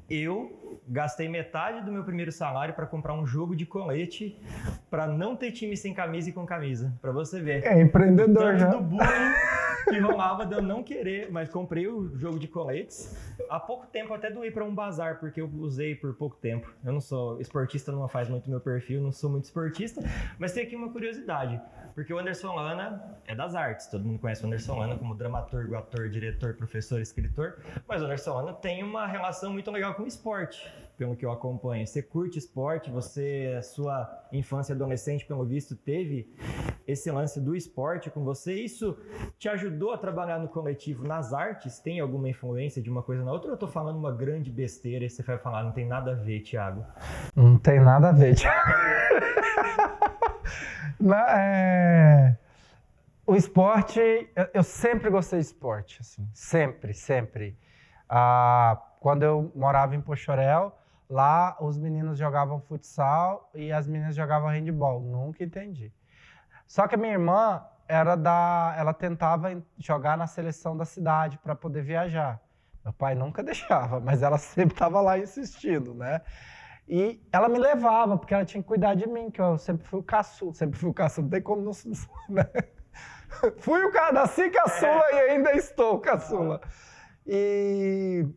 Eu gastei metade do meu primeiro salário para comprar um jogo de colete para não ter time sem camisa e com camisa, para você ver. É empreendedor já. do bullying que rolava de eu não querer, mas comprei o jogo de coletes. Há pouco tempo até doei para um bazar, porque eu usei por pouco tempo. Eu não sou esportista, não faz muito meu perfil, não sou muito esportista, mas tem aqui uma curiosidade. Porque o Anderson Lana é das artes, todo mundo conhece o Anderson Lana como dramaturgo, ator, diretor, professor, escritor, mas o Anderson Lana tem uma relação muito legal com o esporte pelo que eu acompanho. Você curte esporte, você, a sua infância e adolescente, pelo visto, teve esse lance do esporte com você. Isso te ajudou a trabalhar no coletivo nas artes? Tem alguma influência de uma coisa na outra? Ou eu tô falando uma grande besteira e você vai falar, não tem nada a ver, Thiago? Não tem nada a ver, Thiago. (laughs) é... O esporte, eu sempre gostei de esporte, assim, sempre, sempre. Ah, quando eu morava em Pochorel, Lá os meninos jogavam futsal e as meninas jogavam handball. Nunca entendi. Só que a minha irmã era da, ela tentava jogar na seleção da cidade para poder viajar. Meu pai nunca (laughs) deixava, mas ela sempre estava lá insistindo, né? E ela me levava, porque ela tinha que cuidar de mim, que eu sempre fui o caçula, sempre fui o caçula, não tem como não, (laughs) né? Fui o cara, nasci caçula é. e ainda estou caçula. E,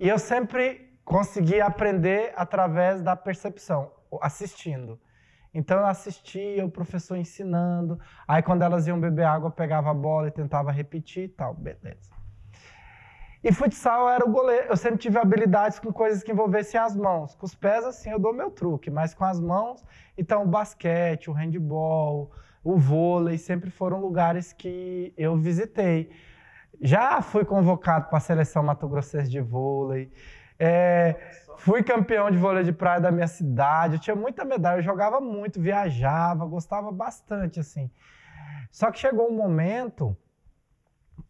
e eu sempre consegui aprender através da percepção, assistindo. Então eu assistia o professor ensinando, aí quando elas iam beber água, eu pegava a bola e tentava repetir e tal, beleza. E futsal era o goleiro, eu sempre tive habilidades com coisas que envolvessem as mãos. Com os pés, assim, eu dou meu truque, mas com as mãos, então o basquete, o handball, o vôlei, sempre foram lugares que eu visitei. Já fui convocado para a seleção Mato Grossense de vôlei, é, fui campeão de vôlei de praia da minha cidade, eu tinha muita medalha, eu jogava muito, viajava, gostava bastante, assim. Só que chegou um momento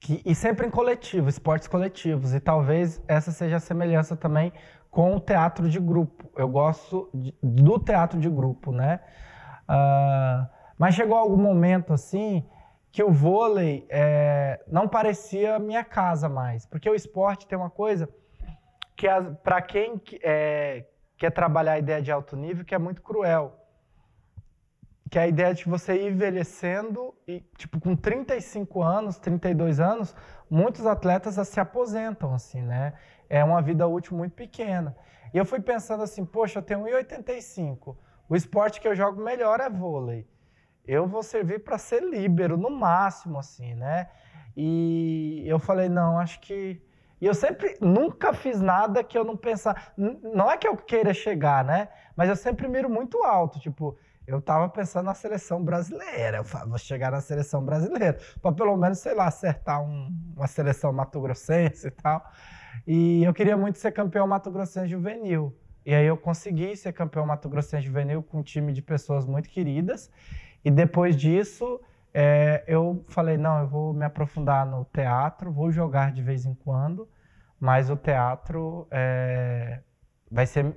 que, e sempre em coletivo, esportes coletivos, e talvez essa seja a semelhança também com o teatro de grupo. Eu gosto de, do teatro de grupo, né? Uh, mas chegou algum momento assim que o vôlei é, não parecia minha casa mais, porque o esporte tem uma coisa que para quem é, quer trabalhar a ideia de alto nível, que é muito cruel. que é a ideia de você ir envelhecendo e, tipo, com 35 anos, 32 anos, muitos atletas se aposentam, assim, né? É uma vida útil muito pequena. E eu fui pensando assim, poxa, eu tenho 1,85. O esporte que eu jogo melhor é vôlei. Eu vou servir para ser líbero, no máximo, assim, né? E eu falei, não, acho que... E eu sempre, nunca fiz nada que eu não pensar... Não é que eu queira chegar, né? Mas eu sempre miro muito alto, tipo eu tava pensando na seleção brasileira. Eu vou chegar na seleção brasileira. Para pelo menos, sei lá, acertar um, uma seleção mato-grossense e tal. E eu queria muito ser campeão mato-grossense juvenil. E aí eu consegui ser campeão mato-grossense juvenil com um time de pessoas muito queridas. E depois disso, é, eu falei, não, eu vou me aprofundar no teatro, vou jogar de vez em quando, mas o teatro é, vai ser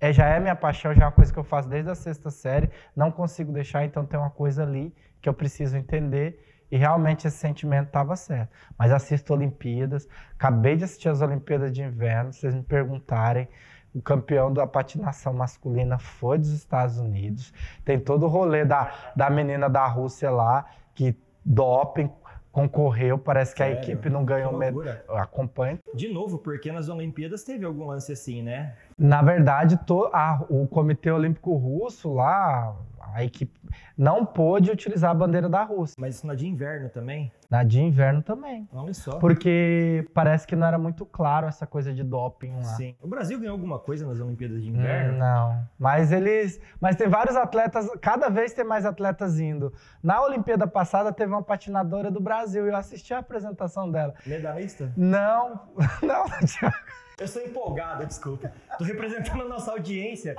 é, já é minha paixão, já é uma coisa que eu faço desde a sexta série, não consigo deixar, então tem uma coisa ali que eu preciso entender e realmente esse sentimento estava certo. Mas assisto Olimpíadas, acabei de assistir as Olimpíadas de Inverno, se vocês me perguntarem, o campeão da patinação masculina foi dos Estados Unidos. Tem todo o rolê da, da menina da Rússia lá, que doping, concorreu, parece que Sério? a equipe não ganhou medalha. Acompanha. De novo, porque nas Olimpíadas teve algum lance assim, né? Na verdade, to, a, o Comitê Olímpico Russo lá, a equipe não pôde utilizar a bandeira da Rússia. Mas isso na de inverno também? Na de inverno também. Olha só. Porque parece que não era muito claro essa coisa de doping lá. Sim. O Brasil ganhou alguma coisa nas Olimpíadas de inverno? Hum, não. Mas eles. Mas tem vários atletas, cada vez tem mais atletas indo. Na Olimpíada passada teve uma patinadora do Brasil e eu assisti a apresentação dela. Medalhista? Não, (laughs) não, Thiago. Eu sou empolgado, desculpa. Tô representando a nossa audiência,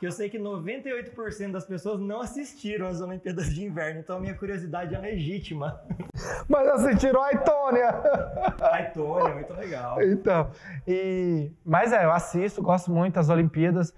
que eu sei que 98% das pessoas não assistiram às Olimpíadas de Inverno, então a minha curiosidade é legítima. Mas assistiram a Aitônia. A Aitônia, muito legal. Então, e... Mas é, eu assisto, gosto muito das Olimpíadas.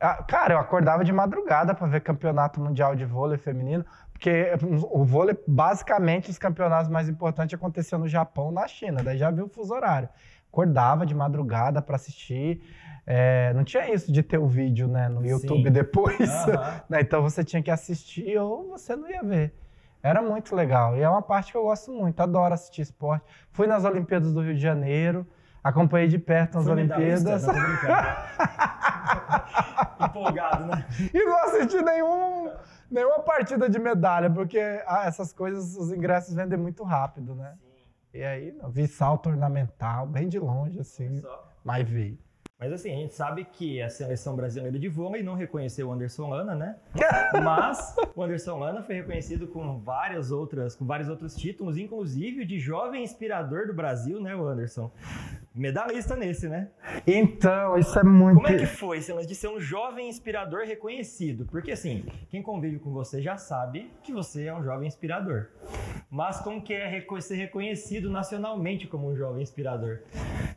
Ah, cara, eu acordava de madrugada para ver campeonato mundial de vôlei feminino, porque o vôlei, basicamente, os campeonatos mais importantes aconteciam no Japão, na China, daí já viu o fuso horário acordava de madrugada para assistir. É, não tinha isso de ter o vídeo né, no YouTube Sim. depois. Uhum. (laughs) né, então você tinha que assistir ou você não ia ver. Era muito legal. E é uma parte que eu gosto muito. Adoro assistir esporte. Fui nas Olimpíadas do Rio de Janeiro. Acompanhei de perto as Olimpíadas. (laughs) Empolgado, né? E não assisti nenhum, nenhuma partida de medalha, porque ah, essas coisas, os ingressos vendem muito rápido, né? E aí, não, vi salto ornamental, bem de longe, assim, mas vi. Mas assim, a gente sabe que a seleção brasileira de vôlei não reconheceu o Anderson Lana, né? (laughs) Mas o Anderson Lana foi reconhecido com várias outras, com vários outros títulos, inclusive de jovem inspirador do Brasil, né, o Anderson? Medalhista nesse, né? Então, isso é muito. Como é que foi, de ser um jovem inspirador reconhecido? Porque assim, quem convive com você já sabe que você é um jovem inspirador. Mas como que é ser reconhecido nacionalmente como um jovem inspirador?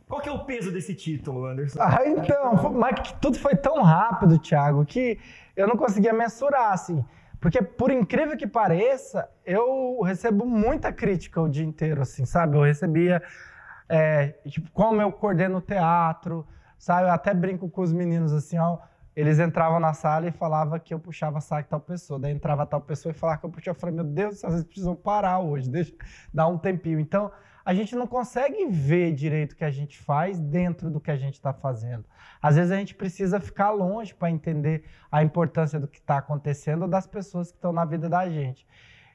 Qual que é o peso desse título, Anderson? Ah, então, mas tudo foi tão rápido, Thiago, que eu não conseguia mensurar, assim. Porque, por incrível que pareça, eu recebo muita crítica o dia inteiro, assim, sabe? Eu recebia, é, tipo, como eu coordeno teatro, sabe? Eu até brinco com os meninos, assim, ó. Eles entravam na sala e falavam que eu puxava saco tal pessoa. Daí entrava tal pessoa e falava que eu puxava. Eu falei, meu Deus, vocês precisam parar hoje, deixa dar um tempinho. Então, a gente não consegue ver direito o que a gente faz dentro do que a gente está fazendo. Às vezes a gente precisa ficar longe para entender a importância do que está acontecendo ou das pessoas que estão na vida da gente.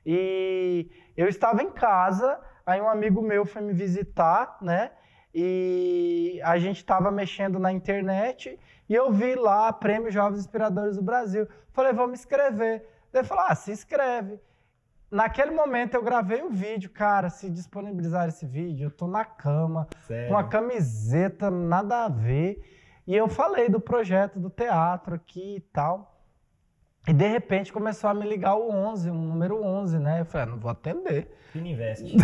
E eu estava em casa, aí um amigo meu foi me visitar, né? E a gente estava mexendo na internet e eu vi lá Prêmio Jovens Inspiradores do Brasil. Falei, vamos escrever. Daí ele falou, ah, se inscreve. Naquele momento eu gravei o um vídeo, cara. Se disponibilizar esse vídeo, eu tô na cama, Sério? com a camiseta, nada a ver. E eu falei do projeto do teatro aqui e tal. E de repente começou a me ligar o 11, o número 11, né? Eu falei, ah, não vou atender. Fininvest. (laughs)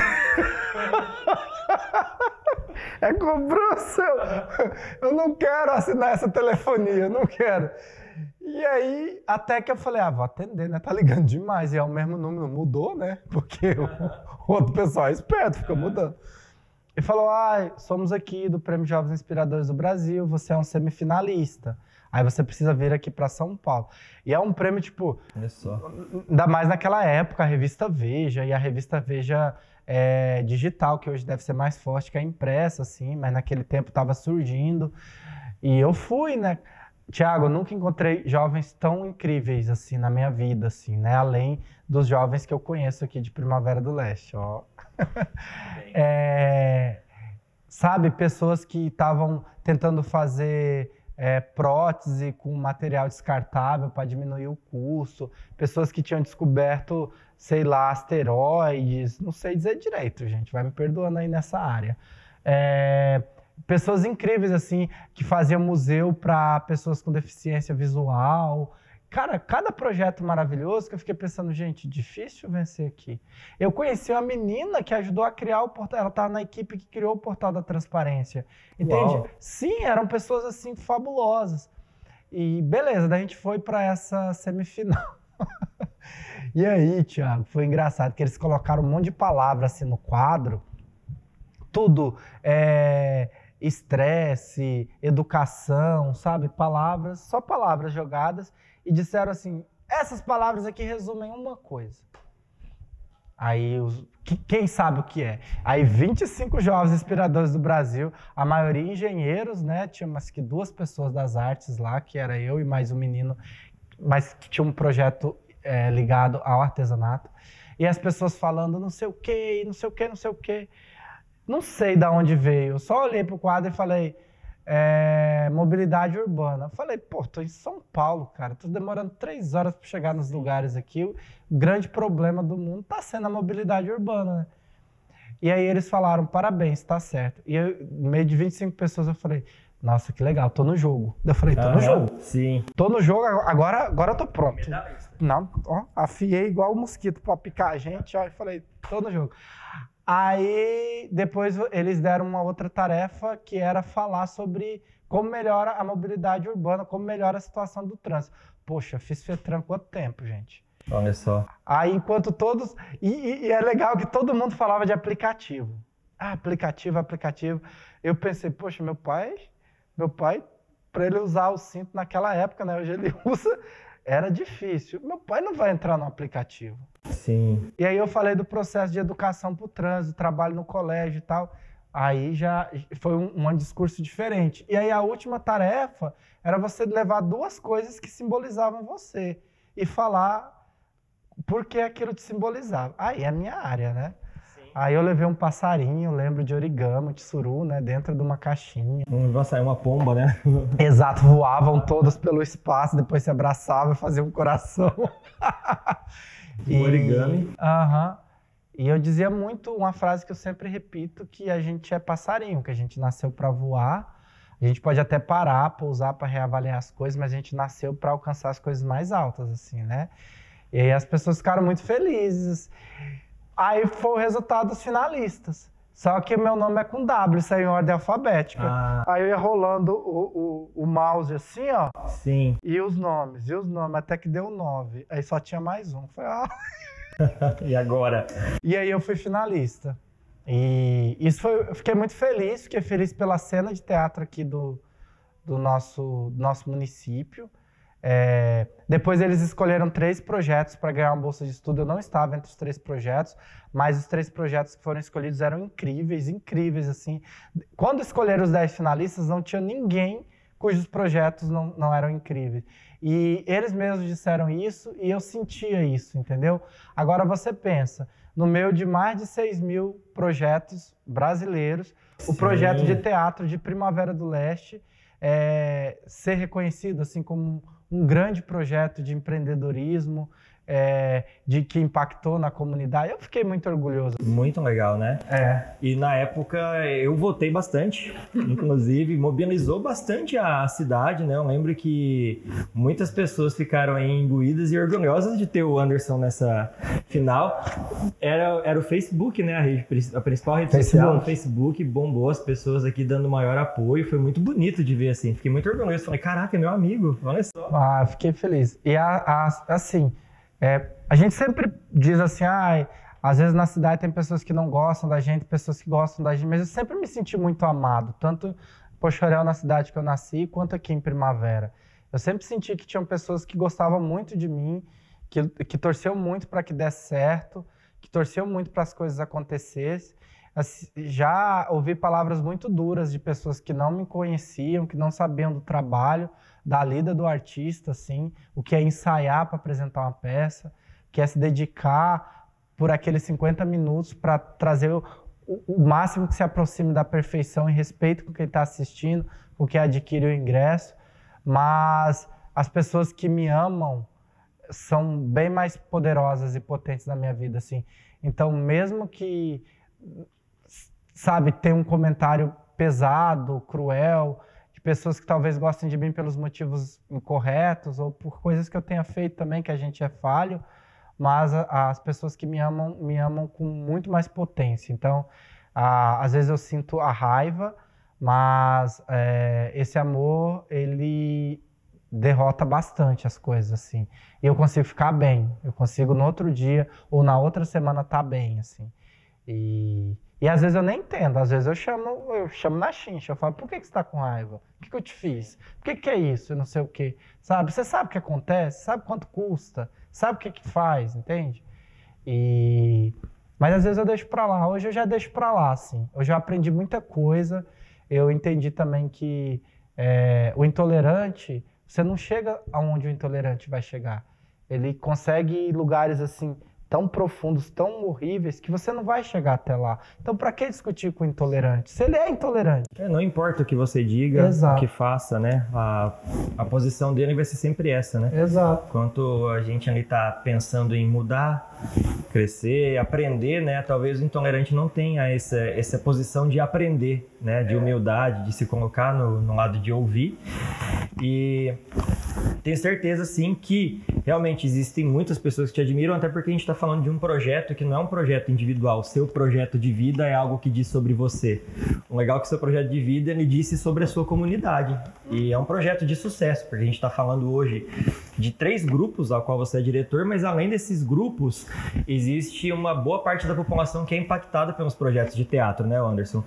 é cobrança. Eu não quero assinar essa telefonia, não quero. E aí, até que eu falei, ah, vou atender, né? Tá ligando demais. E é o mesmo número, mudou, né? Porque o, o outro pessoal é esperto, fica mudando. e falou: ah, somos aqui do Prêmio Jovens Inspiradores do Brasil, você é um semifinalista. Aí você precisa vir aqui para São Paulo. E é um prêmio, tipo. Olha só. Ainda mais naquela época, a revista Veja, e a revista Veja é, digital, que hoje deve ser mais forte que a impressa, assim, mas naquele tempo estava surgindo. E eu fui, né? Tiago, eu nunca encontrei jovens tão incríveis assim na minha vida, assim, né? Além dos jovens que eu conheço aqui de Primavera do Leste, ó. (laughs) é, sabe, pessoas que estavam tentando fazer é, prótese com material descartável para diminuir o custo, pessoas que tinham descoberto, sei lá, asteroides, não sei dizer direito, gente, vai me perdoando aí nessa área. É, pessoas incríveis, assim, que faziam museu para pessoas com deficiência visual, Cara, cada projeto maravilhoso que eu fiquei pensando, gente, difícil vencer aqui. Eu conheci uma menina que ajudou a criar o portal, ela estava na equipe que criou o portal da transparência. Entende? Uau. Sim, eram pessoas assim fabulosas. E beleza, daí a gente foi para essa semifinal. (laughs) e aí, Thiago, foi engraçado que eles colocaram um monte de palavras assim no quadro. Tudo é estresse, educação, sabe? Palavras, só palavras jogadas e disseram assim: essas palavras aqui resumem uma coisa. Aí, os, que, quem sabe o que é? Aí, 25 jovens inspiradores do Brasil, a maioria engenheiros, né? Tinha mais que duas pessoas das artes lá, que era eu e mais um menino, mas que tinha um projeto é, ligado ao artesanato. E as pessoas falando não sei o que, não sei o que, não sei o que. Não sei de onde veio. Eu só olhei para o quadro e falei é, mobilidade urbana. Eu falei, pô, tô em São Paulo, cara, tô demorando três horas para chegar nos lugares aqui. O grande problema do mundo tá sendo a mobilidade urbana, né? E aí eles falaram, parabéns, tá certo. E eu, no meio de 25 pessoas, eu falei, nossa, que legal, tô no jogo. Eu falei, tô no jogo. Sim. Tô no jogo, agora, agora eu tô pronto. Não, ó, afiei igual o mosquito pra picar a gente, ó, e falei, tô no jogo. Aí depois eles deram uma outra tarefa que era falar sobre como melhora a mobilidade urbana, como melhora a situação do trânsito. Poxa, fiz FETRAN quanto tempo, gente? Olha só. Aí enquanto todos. E, e, é legal que todo mundo falava de aplicativo. Ah, aplicativo, aplicativo. Eu pensei, poxa, meu pai, meu pai, para ele usar o cinto naquela época, né? Hoje ele (laughs) usa, era difícil. Meu pai não vai entrar no aplicativo. Sim. E aí eu falei do processo de educação para o trânsito, trabalho no colégio e tal. Aí já foi um, um discurso diferente. E aí a última tarefa era você levar duas coisas que simbolizavam você e falar por que aquilo te simbolizava. Aí é a minha área, né? Aí eu levei um passarinho, lembro de origami, de suru, né? Dentro de uma caixinha. Vai sair uma pomba, né? (laughs) Exato, voavam todos pelo espaço, depois se abraçavam e faziam um coração. (laughs) Um origami. Aham. E eu dizia muito uma frase que eu sempre repito, que a gente é passarinho, que a gente nasceu para voar. A gente pode até parar, pousar para reavaliar as coisas, mas a gente nasceu para alcançar as coisas mais altas, assim, né? E aí as pessoas ficaram muito felizes. Aí foi o resultado dos finalistas. Só que meu nome é com W, saiu em ordem alfabética. Ah. Aí eu ia rolando o, o, o, mouse assim, ó. Sim. E os nomes, e os nomes, até que deu nove. Aí só tinha mais um. Foi, ah. (laughs) e agora? E aí eu fui finalista. E isso foi, eu fiquei muito feliz, fiquei feliz pela cena de teatro aqui do, do, nosso, do nosso município. É, depois eles escolheram três projetos para ganhar uma bolsa de estudo. Eu não estava entre os três projetos, mas os três projetos que foram escolhidos eram incríveis, incríveis assim. Quando escolheram os dez finalistas, não tinha ninguém cujos projetos não, não eram incríveis. E eles mesmos disseram isso e eu sentia isso, entendeu? Agora você pensa, no meio de mais de 6 mil projetos brasileiros, Sim. o projeto de teatro de Primavera do Leste é, ser reconhecido assim como um grande projeto de empreendedorismo, é, de que impactou na comunidade. Eu fiquei muito orgulhoso. Muito legal, né? É. E na época eu votei bastante, (laughs) inclusive mobilizou bastante a cidade, né? Eu lembro que muitas pessoas ficaram imbuídas e orgulhosas de ter o Anderson nessa final. Era, era o Facebook, né? A, rede, a principal rede Facebook. social, o Facebook bombou as pessoas aqui dando maior apoio. Foi muito bonito de ver assim. Fiquei muito orgulhoso. Falei, caraca, é meu amigo, olha só. Ah, fiquei feliz. E a, a, assim, é, a gente sempre diz assim, ah, Às vezes na cidade tem pessoas que não gostam da gente, pessoas que gostam da gente, mas eu sempre me senti muito amado, tanto em Pochorel, na cidade que eu nasci, quanto aqui em Primavera. Eu sempre senti que tinham pessoas que gostavam muito de mim, que, que torciam muito para que desse certo, que torciam muito para as coisas acontecessem. Já ouvi palavras muito duras de pessoas que não me conheciam, que não sabiam do trabalho, da lida do artista, assim, o que é ensaiar para apresentar uma peça, que é se dedicar por aqueles 50 minutos para trazer o, o, máximo que se aproxime da perfeição em respeito com quem está assistindo, com quem adquire o ingresso. Mas as pessoas que me amam são bem mais poderosas e potentes na minha vida, assim. Então, mesmo que, sabe, tem um comentário pesado, cruel, de pessoas que talvez gostem de mim pelos motivos incorretos ou por coisas que eu tenha feito também, que a gente é falho, mas as pessoas que me amam, me amam com muito mais potência. Então, às vezes eu sinto a raiva, mas é, esse amor, ele derrota bastante as coisas, assim. E eu consigo ficar bem. Eu consigo no outro dia ou na outra semana estar tá bem, assim. E, e às vezes eu nem entendo. Às vezes eu chamo, eu chamo na chincha. Eu falo, por que, que você está com raiva? O que, que eu te fiz? Por que, que é isso? Eu não sei o quê. Sabe? Você sabe o que acontece? Sabe quanto custa? Sabe o que, que faz? Entende? E... Mas às vezes eu deixo para lá. Hoje eu já deixo para lá, assim. Hoje eu aprendi muita coisa. Eu entendi também que é, o intolerante você não chega aonde o intolerante vai chegar. Ele consegue lugares assim tão profundos, tão horríveis, que você não vai chegar até lá. Então, para que discutir com o intolerante? Se ele é intolerante. É, não importa o que você diga, Exato. o que faça, né? A, a posição dele vai ser sempre essa, né? Exato. Enquanto a gente ali está pensando em mudar, crescer, aprender, né? Talvez o intolerante não tenha essa, essa posição de aprender, né? De humildade, de se colocar no, no lado de ouvir. E tenho certeza, sim, que realmente existem muitas pessoas que te admiram, até porque a gente está falando de um projeto que não é um projeto individual. O seu projeto de vida é algo que diz sobre você. O legal é que o seu projeto de vida ele disse sobre a sua comunidade. E é um projeto de sucesso, porque a gente está falando hoje de três grupos ao qual você é diretor, mas além desses grupos, existe uma boa parte da população que é impactada pelos projetos de teatro, né, Anderson?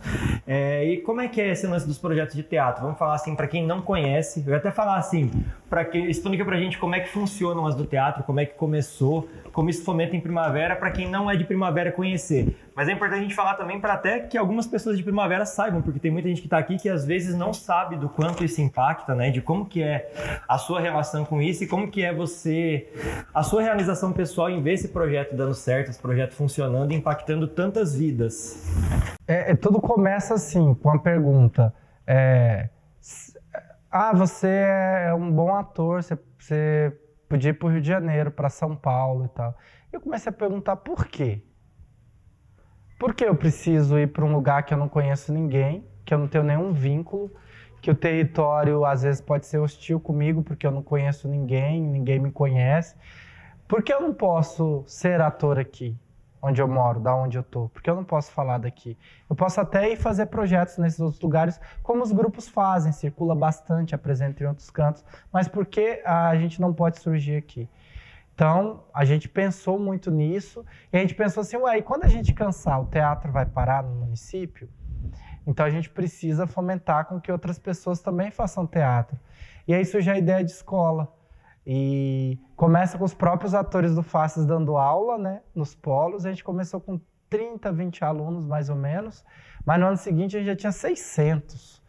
É, e como é que é esse lance dos projetos de teatro? Vamos falar assim, para quem não conhece, eu ia até falar assim, para que explica pra gente como é que funcionam as do teatro, como é que começou, como isso fomenta em primavera, para quem não é de primavera conhecer. Mas é importante a gente falar também para até que algumas pessoas de primavera saibam, porque tem muita gente que está aqui que às vezes não sabe do quanto isso impacta, né? De como que é a sua relação com isso e como que é você a sua realização pessoal em ver esse projeto dando certo, esse projeto funcionando, impactando tantas vidas. É, é tudo começa assim, com a pergunta. É, ah, você é um bom ator, você, você podia ir para o Rio de Janeiro, para São Paulo e tal. Eu comecei a perguntar por quê? Por que eu preciso ir para um lugar que eu não conheço ninguém, que eu não tenho nenhum vínculo, que o território às vezes pode ser hostil comigo porque eu não conheço ninguém, ninguém me conhece. Por que eu não posso ser ator aqui? Onde eu moro, da onde eu tô, porque eu não posso falar daqui. Eu posso até ir fazer projetos nesses outros lugares, como os grupos fazem, circula bastante, apresenta em outros cantos, mas por que a gente não pode surgir aqui? Então, a gente pensou muito nisso, e a gente pensou assim, ué, e quando a gente cansar, o teatro vai parar no município? Então, a gente precisa fomentar com que outras pessoas também façam teatro. E aí surge a ideia de escola. E começa com os próprios atores do Faces dando aula, né, nos polos. A gente começou com 30, 20 alunos, mais ou menos. Mas no ano seguinte a gente já tinha 600.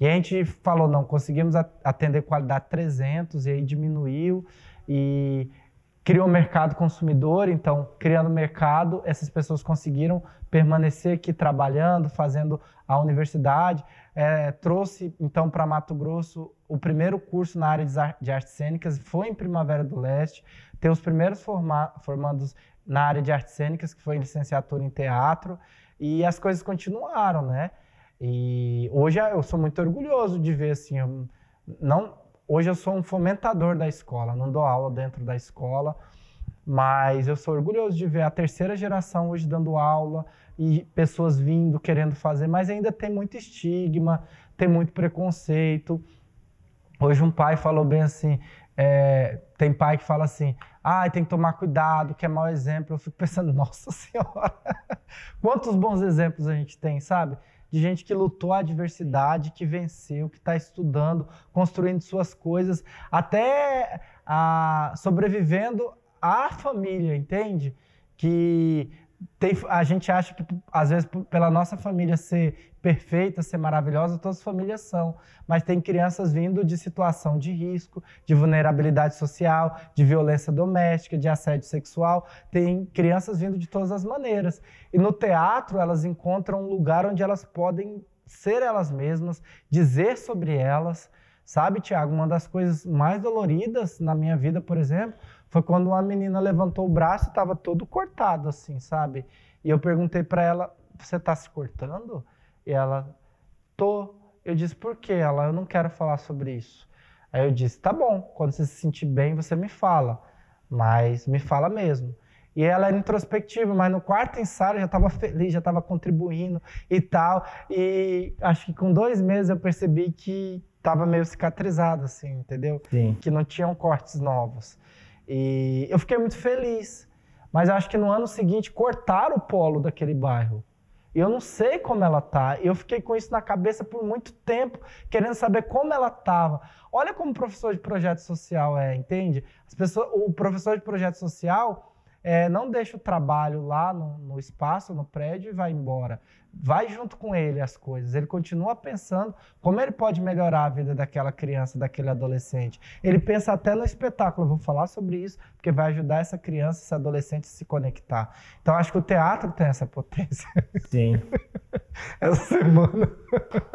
E a gente falou, não, conseguimos atender qualidade 300, e aí diminuiu. E criou um mercado consumidor, então, criando mercado, essas pessoas conseguiram permanecer aqui trabalhando, fazendo a universidade. É, trouxe, então, para Mato Grosso o primeiro curso na área de artes cênicas, foi em Primavera do Leste. Tem os primeiros forma formandos na área de artes cênicas, que foi licenciatura em teatro. E as coisas continuaram, né? E hoje eu sou muito orgulhoso de ver, assim, eu não Hoje eu sou um fomentador da escola, não dou aula dentro da escola, mas eu sou orgulhoso de ver a terceira geração hoje dando aula e pessoas vindo, querendo fazer, mas ainda tem muito estigma, tem muito preconceito. Hoje um pai falou bem assim, é, tem pai que fala assim, ah, tem que tomar cuidado, que é mau exemplo. Eu fico pensando, (laughs) nossa senhora, quantos bons exemplos a gente tem, sabe? De gente que lutou a adversidade, que venceu, que está estudando, construindo suas coisas, até a, sobrevivendo à família, entende? Que tem, a gente acha que, às vezes, pela nossa família ser perfeita, ser maravilhosa, todas as famílias são. Mas tem crianças vindo de situação de risco, de vulnerabilidade social, de violência doméstica, de assédio sexual. Tem crianças vindo de todas as maneiras. E no teatro, elas encontram um lugar onde elas podem ser elas mesmas, dizer sobre elas. Sabe, Tiago, uma das coisas mais doloridas na minha vida, por exemplo, foi quando uma menina levantou o braço e estava todo cortado, assim, sabe? E eu perguntei para ela: Você está se cortando? E ela: Tô. Eu disse: Por quê? Ela: Eu não quero falar sobre isso. Aí eu disse: Tá bom, quando você se sentir bem, você me fala. Mas me fala mesmo. E ela era introspectiva, mas no quarto ensaio já estava feliz, já estava contribuindo e tal. E acho que com dois meses eu percebi que estava meio cicatrizado, assim, entendeu? Sim. Que não tinham cortes novos. E eu fiquei muito feliz. Mas acho que no ano seguinte cortaram o polo daquele bairro. E eu não sei como ela tá. Eu fiquei com isso na cabeça por muito tempo, querendo saber como ela estava. Olha como o professor de projeto social é, entende? As pessoas, o professor de projeto social é, não deixa o trabalho lá no, no espaço, no prédio e vai embora vai junto com ele as coisas. Ele continua pensando como ele pode melhorar a vida daquela criança, daquele adolescente. Ele pensa até no espetáculo. Eu vou falar sobre isso, porque vai ajudar essa criança, esse adolescente a se conectar. Então, acho que o teatro tem essa potência. Sim. (laughs) essa semana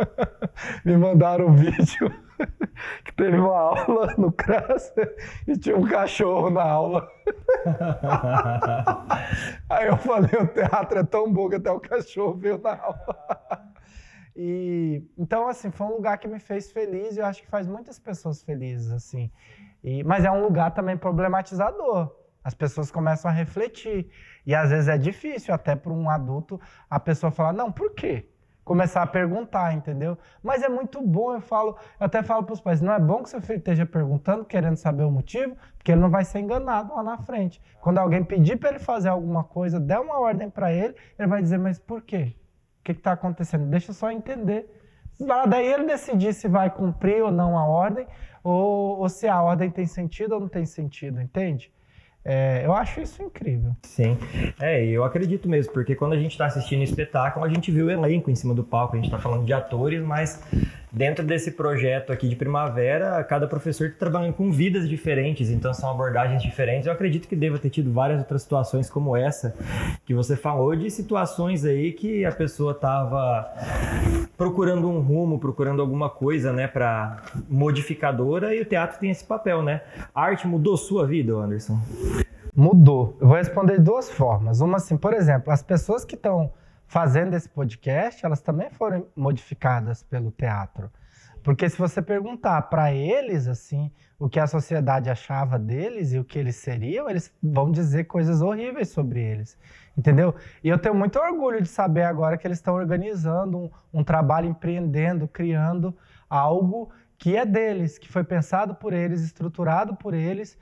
(laughs) me mandaram um vídeo (laughs) que teve uma aula (laughs) no CRAS e tinha um cachorro na aula. (laughs) Aí eu falei, o teatro é tão bom que até o cachorro veio na aula. E então assim, foi um lugar que me fez feliz e eu acho que faz muitas pessoas felizes assim. E, mas é um lugar também problematizador. As pessoas começam a refletir e às vezes é difícil até para um adulto a pessoa falar: "Não, por quê?" Começar a perguntar, entendeu? Mas é muito bom, eu falo, eu até falo para os pais, não é bom que seu filho esteja perguntando, querendo saber o motivo, porque ele não vai ser enganado lá na frente. Quando alguém pedir para ele fazer alguma coisa, der uma ordem para ele, ele vai dizer, mas por quê? O que está acontecendo? Deixa eu só entender. Daí ele decidir se vai cumprir ou não a ordem, ou, ou se a ordem tem sentido ou não tem sentido, entende? É, eu acho isso incrível. Sim, é, eu acredito mesmo, porque quando a gente está assistindo espetáculo, a gente viu o elenco em cima do palco, a gente está falando de atores, mas dentro desse projeto aqui de primavera, cada professor está trabalhando com vidas diferentes, então são abordagens diferentes. Eu acredito que deva ter tido várias outras situações como essa que você falou, de situações aí que a pessoa estava procurando um rumo, procurando alguma coisa, né, para modificadora, e o teatro tem esse papel, né? A arte mudou sua vida, Anderson? Mudou. Eu vou responder de duas formas. Uma assim, por exemplo, as pessoas que estão fazendo esse podcast, elas também foram modificadas pelo teatro. Porque se você perguntar para eles assim, o que a sociedade achava deles e o que eles seriam, eles vão dizer coisas horríveis sobre eles. Entendeu? E eu tenho muito orgulho de saber agora que eles estão organizando um, um trabalho, empreendendo, criando algo que é deles, que foi pensado por eles, estruturado por eles,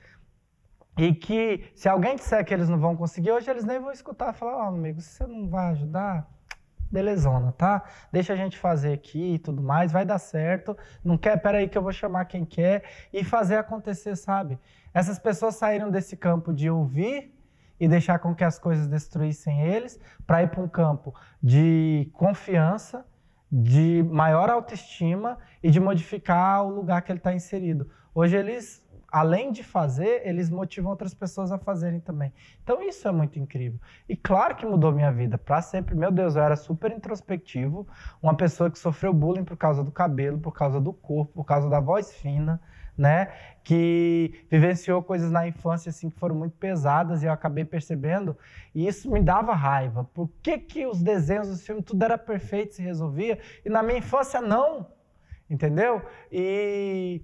e que se alguém disser que eles não vão conseguir, hoje eles nem vão escutar falar, ó, oh, amigo, se você não vai ajudar, belezona, tá? Deixa a gente fazer aqui e tudo mais, vai dar certo. Não quer, peraí que eu vou chamar quem quer e fazer acontecer, sabe? Essas pessoas saíram desse campo de ouvir e deixar com que as coisas destruíssem eles, para ir para um campo de confiança, de maior autoestima e de modificar o lugar que ele está inserido. Hoje eles além de fazer, eles motivam outras pessoas a fazerem também. Então isso é muito incrível. E claro que mudou minha vida para sempre. Meu Deus, eu era super introspectivo, uma pessoa que sofreu bullying por causa do cabelo, por causa do corpo, por causa da voz fina, né? Que vivenciou coisas na infância assim que foram muito pesadas e eu acabei percebendo, e isso me dava raiva. Por que que os desenhos, os filmes, tudo era perfeito, se resolvia, e na minha infância não? Entendeu? E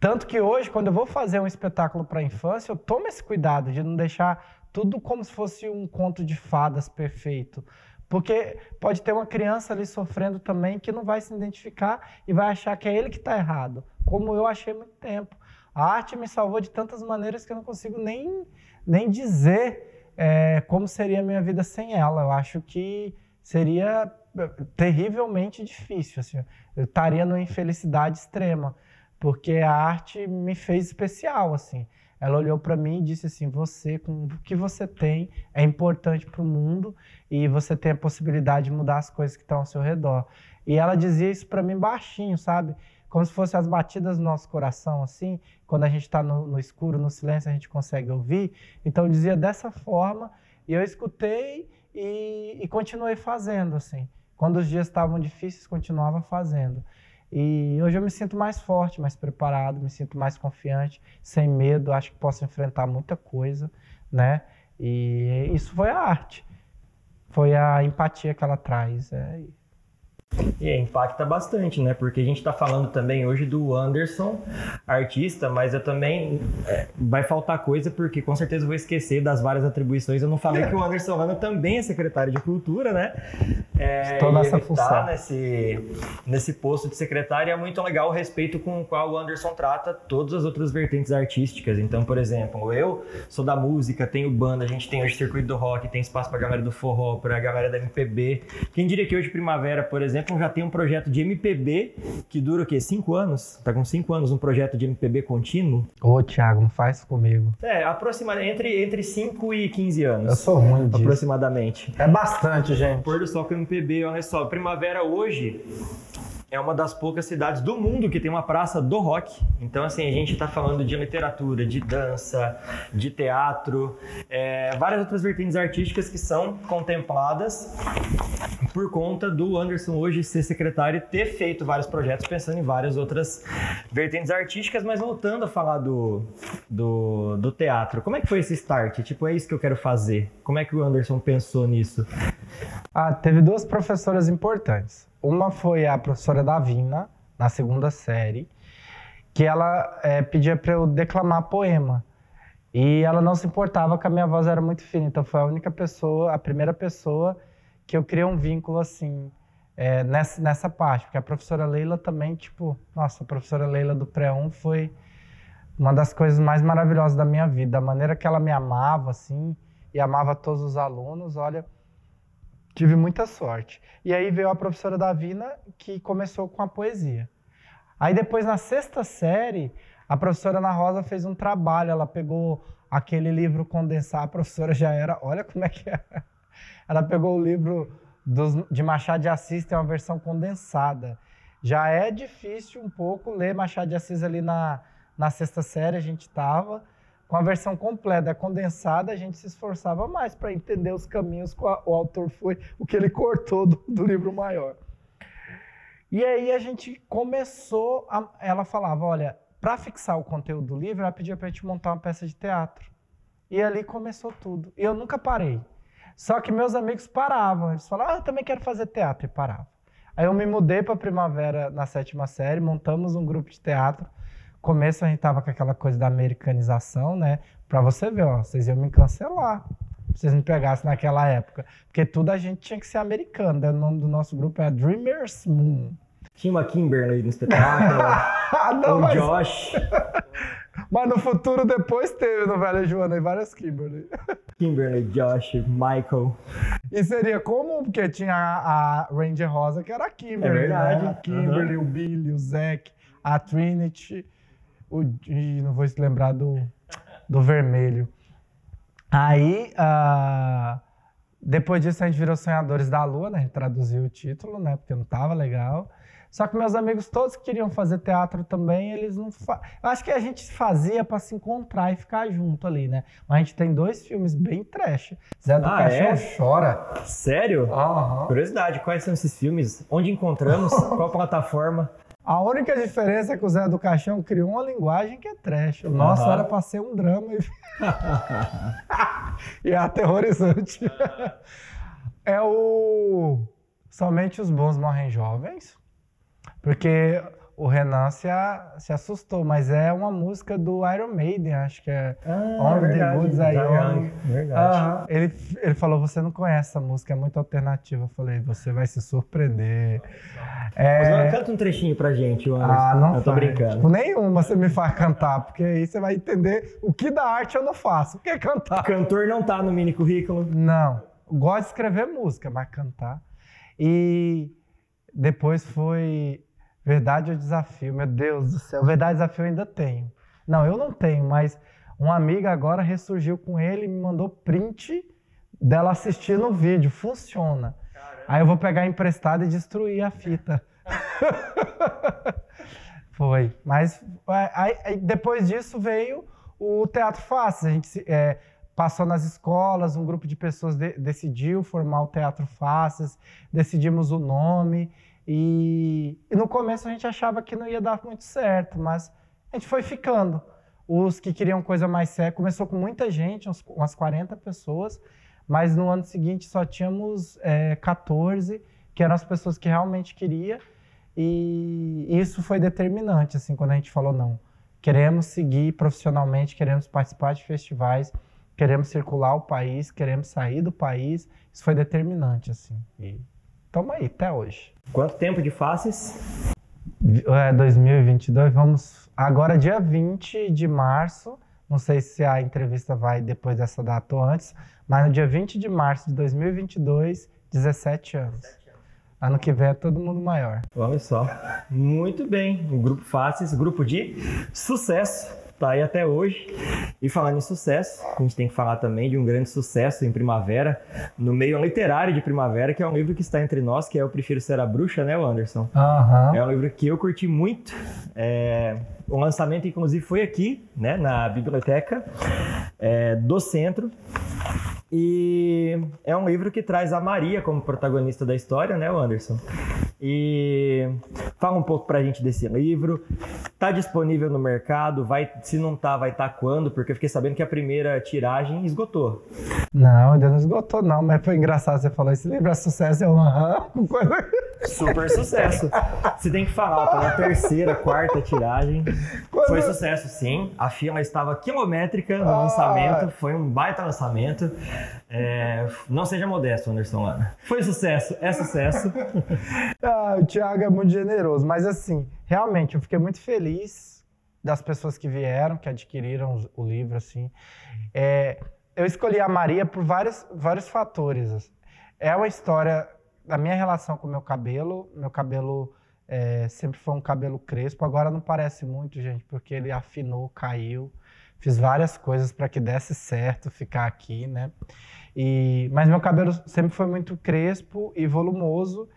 tanto que hoje, quando eu vou fazer um espetáculo para a infância, eu tomo esse cuidado de não deixar tudo como se fosse um conto de fadas perfeito. Porque pode ter uma criança ali sofrendo também que não vai se identificar e vai achar que é ele que está errado, como eu achei muito tempo. A arte me salvou de tantas maneiras que eu não consigo nem, nem dizer é, como seria a minha vida sem ela. Eu acho que seria é, terrivelmente difícil. Assim. Eu estaria numa infelicidade extrema, porque a arte me fez especial. assim. Ela olhou para mim e disse assim: Você, com o que você tem, é importante para o mundo e você tem a possibilidade de mudar as coisas que estão ao seu redor. E ela dizia isso para mim baixinho, sabe? Como se fossem as batidas do nosso coração, assim. Quando a gente está no, no, escuro, no silêncio, a gente consegue ouvir. Então dizia dessa forma e eu escutei e, e continuei fazendo, assim. Quando os dias estavam difíceis, continuava fazendo. E hoje eu me sinto mais forte, mais preparado, me sinto mais confiante, sem medo, acho que posso enfrentar muita coisa, né? E isso foi a arte, foi a empatia que ela traz. É, e impacta bastante, né? Porque a gente está falando também hoje do Anderson, artista, mas eu também é, vai faltar coisa porque com certeza vou esquecer das várias atribuições. Eu não falei que o Anderson Rana também é secretário de Cultura, né? É, Estou nessa tá função. Tá nesse, nesse posto de secretário é muito legal o respeito com o qual o Anderson trata todas as outras vertentes artísticas. Então, por exemplo, eu sou da música, tenho banda, a gente tem hoje circuito do rock, tem espaço para a galera do forró, para a galera da MPB. Quem diria que hoje Primavera, por exemplo, exemplo, já tem um projeto de MPB que dura o quê? Cinco anos? Tá com cinco anos um projeto de MPB contínuo? Ô, Thiago, não faz comigo. É, aproximadamente entre, entre 5 e 15 anos. Eu sou ruim disso. Aproximadamente. É bastante, gente. Pôr do sol com MPB, olha só. Primavera hoje é uma das poucas cidades do mundo que tem uma praça do rock. Então, assim, a gente está falando de literatura, de dança, de teatro, é, várias outras vertentes artísticas que são contempladas por conta do Anderson hoje ser secretário e ter feito vários projetos pensando em várias outras vertentes artísticas. Mas voltando a falar do, do, do teatro, como é que foi esse start? Tipo, é isso que eu quero fazer. Como é que o Anderson pensou nisso? Ah, teve duas professoras importantes. Uma foi a professora Davina, na segunda série, que ela é, pedia para eu declamar poema. E ela não se importava que a minha voz era muito fina, então foi a única pessoa, a primeira pessoa que eu criei um vínculo assim é, nessa, nessa parte, porque a professora Leila também, tipo, nossa, a professora Leila do Pré-1 foi uma das coisas mais maravilhosas da minha vida, a maneira que ela me amava, assim, e amava todos os alunos, olha, tive muita sorte. E aí veio a professora Davina, que começou com a poesia. Aí depois, na sexta série, a professora Ana Rosa fez um trabalho, ela pegou aquele livro condensar, a professora já era, olha como é que é. (laughs) Ela pegou o livro dos, de Machado de Assis, tem uma versão condensada. Já é difícil um pouco ler Machado de Assis ali na, na sexta série, a gente estava com a versão completa, condensada, a gente se esforçava mais para entender os caminhos que o autor foi, o que ele cortou do, do livro maior. E aí a gente começou, a, ela falava, olha, para fixar o conteúdo do livro, ela pedia para a gente montar uma peça de teatro. E ali começou tudo. E eu nunca parei. Só que meus amigos paravam. Eles falavam, ah, eu também quero fazer teatro. E paravam. Aí eu me mudei para Primavera na sétima série, montamos um grupo de teatro começo a gente tava com aquela coisa da americanização, né? Pra você ver, ó, vocês iam me cancelar. Se vocês me pegassem naquela época. Porque tudo a gente tinha que ser americano. Né? O nome do nosso grupo é Dreamers Moon. Tinha uma Kimberly no espetáculo. (laughs) Não, o mas... Josh. (laughs) Mas no futuro depois teve no Velha Joana e várias Kimberly. (laughs) Kimberly, Josh, Michael. E seria comum, porque tinha a, a Ranger Rosa, que era a Kimberly. É verdade. Né? A Kimberly, uhum. o Billy, o Zack, a Trinity o, não vou se lembrar do, do vermelho. Aí, uh, depois disso, a gente virou Sonhadores da Lua, né? A gente traduziu o título, né? Porque não tava legal. Só que meus amigos todos que queriam fazer teatro também, eles não fa... Eu acho que a gente fazia para se encontrar e ficar junto ali, né? Mas a gente tem dois filmes bem trash. Zé do ah, Caixão é? chora. Sério? Uhum. Curiosidade, quais são esses filmes? Onde encontramos? (laughs) Qual plataforma? A única diferença é que o Zé do Caixão criou uma linguagem que é trash. O nosso uhum. era para ser um drama e, (laughs) e é aterrorizante. é o Somente os Bons Morrem Jovens, porque o Renan se, a- se assustou, mas é uma música do Iron Maiden, acho que é Ah, the verdade, Goods Are tá Young. young, Verdade. Aham. Ele, ele falou, você não conhece essa música, é muito alternativa. Eu falei, você vai se surpreender. É, Mas canta um trechinho pra gente, Anderson. ah, não Eu tô faz. brincando. Tipo, nenhuma você me faz cantar, porque aí você vai entender o que da arte eu não faço. O que é cantar? Cantor não tá no mini currículo. Não. Gosto de escrever música, mas cantar. E depois foi Verdade ou Desafio. Meu Deus do céu. Verdade ou Desafio eu ainda tenho. Não, eu não tenho, mas uma amiga agora ressurgiu com ele e me mandou print dela assistindo o vídeo. Funciona. Aí eu vou pegar emprestado e destruir a fita. (laughs) Foi. Mas aí- aí depois disso veio o Teatro Fácil. A gente é, passou nas escolas, um grupo de pessoas de- decidiu formar o Teatro Faces, decidimos o nome. E, e no começo a gente achava que não ia dar muito certo, mas a gente foi ficando. Os que queriam coisa mais séria, começou com muita gente, uns, umas 40 pessoas, mas no ano seguinte só tínhamos é, 14, que eram as pessoas que realmente queriam. E isso foi determinante, assim, quando a gente falou, não, queremos seguir profissionalmente, queremos participar de festivais, queremos circular o país, queremos sair do país. Isso foi determinante, assim. E estamos aí, até hoje. Quanto tempo de faces? É, 2022, vamos. Agora, dia 20 de março, não sei se a entrevista vai depois dessa data ou antes, mas no dia 20 de março de 2022, 17 anos. Ano que vem é todo mundo maior. Olha só. Muito bem. O grupo Faces, grupo de sucesso. Tá aí até hoje. E falando em sucesso, a gente tem que falar também de um grande sucesso em Primavera, no meio literário de Primavera, que é um livro que está entre nós, que é Eu Prefiro Ser a Bruxa, né, Anderson? Aham. É um livro que eu curti muito. É, o lançamento, inclusive, foi aqui, né, na biblioteca é, do centro. E é um livro que traz a Maria como protagonista da história, né, Anderson? E fala um pouco pra gente desse livro. Tá disponível no mercado? Vai, se não tá, vai estar tá quando? Porque eu fiquei sabendo que a primeira tiragem esgotou. Não, ainda não esgotou, não, mas foi engraçado você falar. Esse livro é sucesso, é um coisa. Super sucesso. Você tem que falar, tá na terceira, quarta tiragem. Foi sucesso, sim. A fila estava quilométrica no Ah. lançamento. Foi um baita lançamento. É, Não seja modesto, Anderson Lana. Foi sucesso, é sucesso. (laughs) Ah, o Thiago é muito generoso, mas assim, realmente eu fiquei muito feliz das pessoas que vieram, que adquiriram o livro, assim. É, eu escolhi a Maria por vários, vários fatores. assim. É uma história da minha relação com o meu cabelo. Meu cabelo é, sempre foi um cabelo crespo, agora não parece muito, gente, porque ele afinou, caiu. Fiz várias coisas para que desse certo ficar aqui, né? E, mas meu cabelo sempre foi muito crespo e volumoso.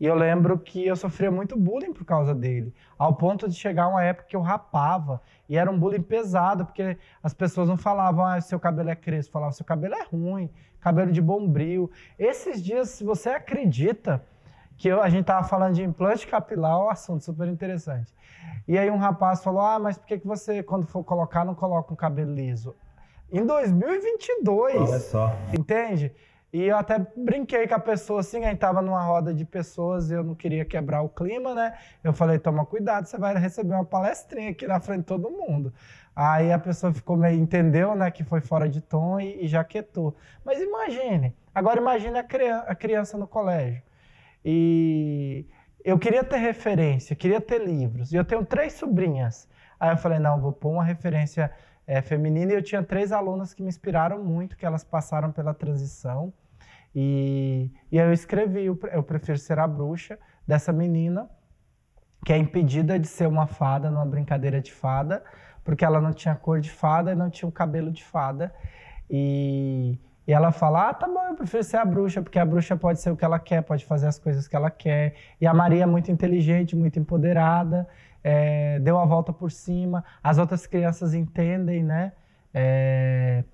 E eu lembro que eu sofria muito bullying por causa dele, ao ponto de chegar uma época que eu rapava. E era um bullying pesado, porque as pessoas não falavam, ah, seu cabelo é crespo, falavam, seu cabelo é ruim, cabelo de bombril. Esses dias, se você acredita que eu- a gente tava falando de implante capilar, é um assunto super interessante. E aí um rapaz falou, ah, mas por que, que você, quando for colocar, não coloca um cabelo liso? Em 2022! Olha só. Entende? E eu até brinquei com a pessoa assim, a gente tava numa roda de pessoas e eu não queria quebrar o clima, né? Eu falei, toma cuidado, você vai receber uma palestrinha aqui na frente de todo mundo. Aí a pessoa ficou meio, entendeu, né, que foi fora de tom e, e já quietou. Mas imagine, agora imagine a, criança, a criança no colégio. E eu queria ter referência, queria ter livros. E eu tenho três sobrinhas. Aí eu falei, não, vou pôr uma referência é, feminina. E eu tinha três alunas que me inspiraram muito, que elas passaram pela transição. E, e aí eu escrevi, eu pre- eu prefiro ser a bruxa dessa menina que é impedida de ser uma fada numa brincadeira de fada, porque ela não tinha cor de fada e não tinha o cabelo de fada. E, e ela fala: Ah, tá bom, eu prefiro ser a bruxa, porque a bruxa pode ser o que ela quer, pode fazer as coisas que ela quer. E a Maria é muito inteligente, muito empoderada, é, deu a volta por cima. As outras crianças entendem, né? É,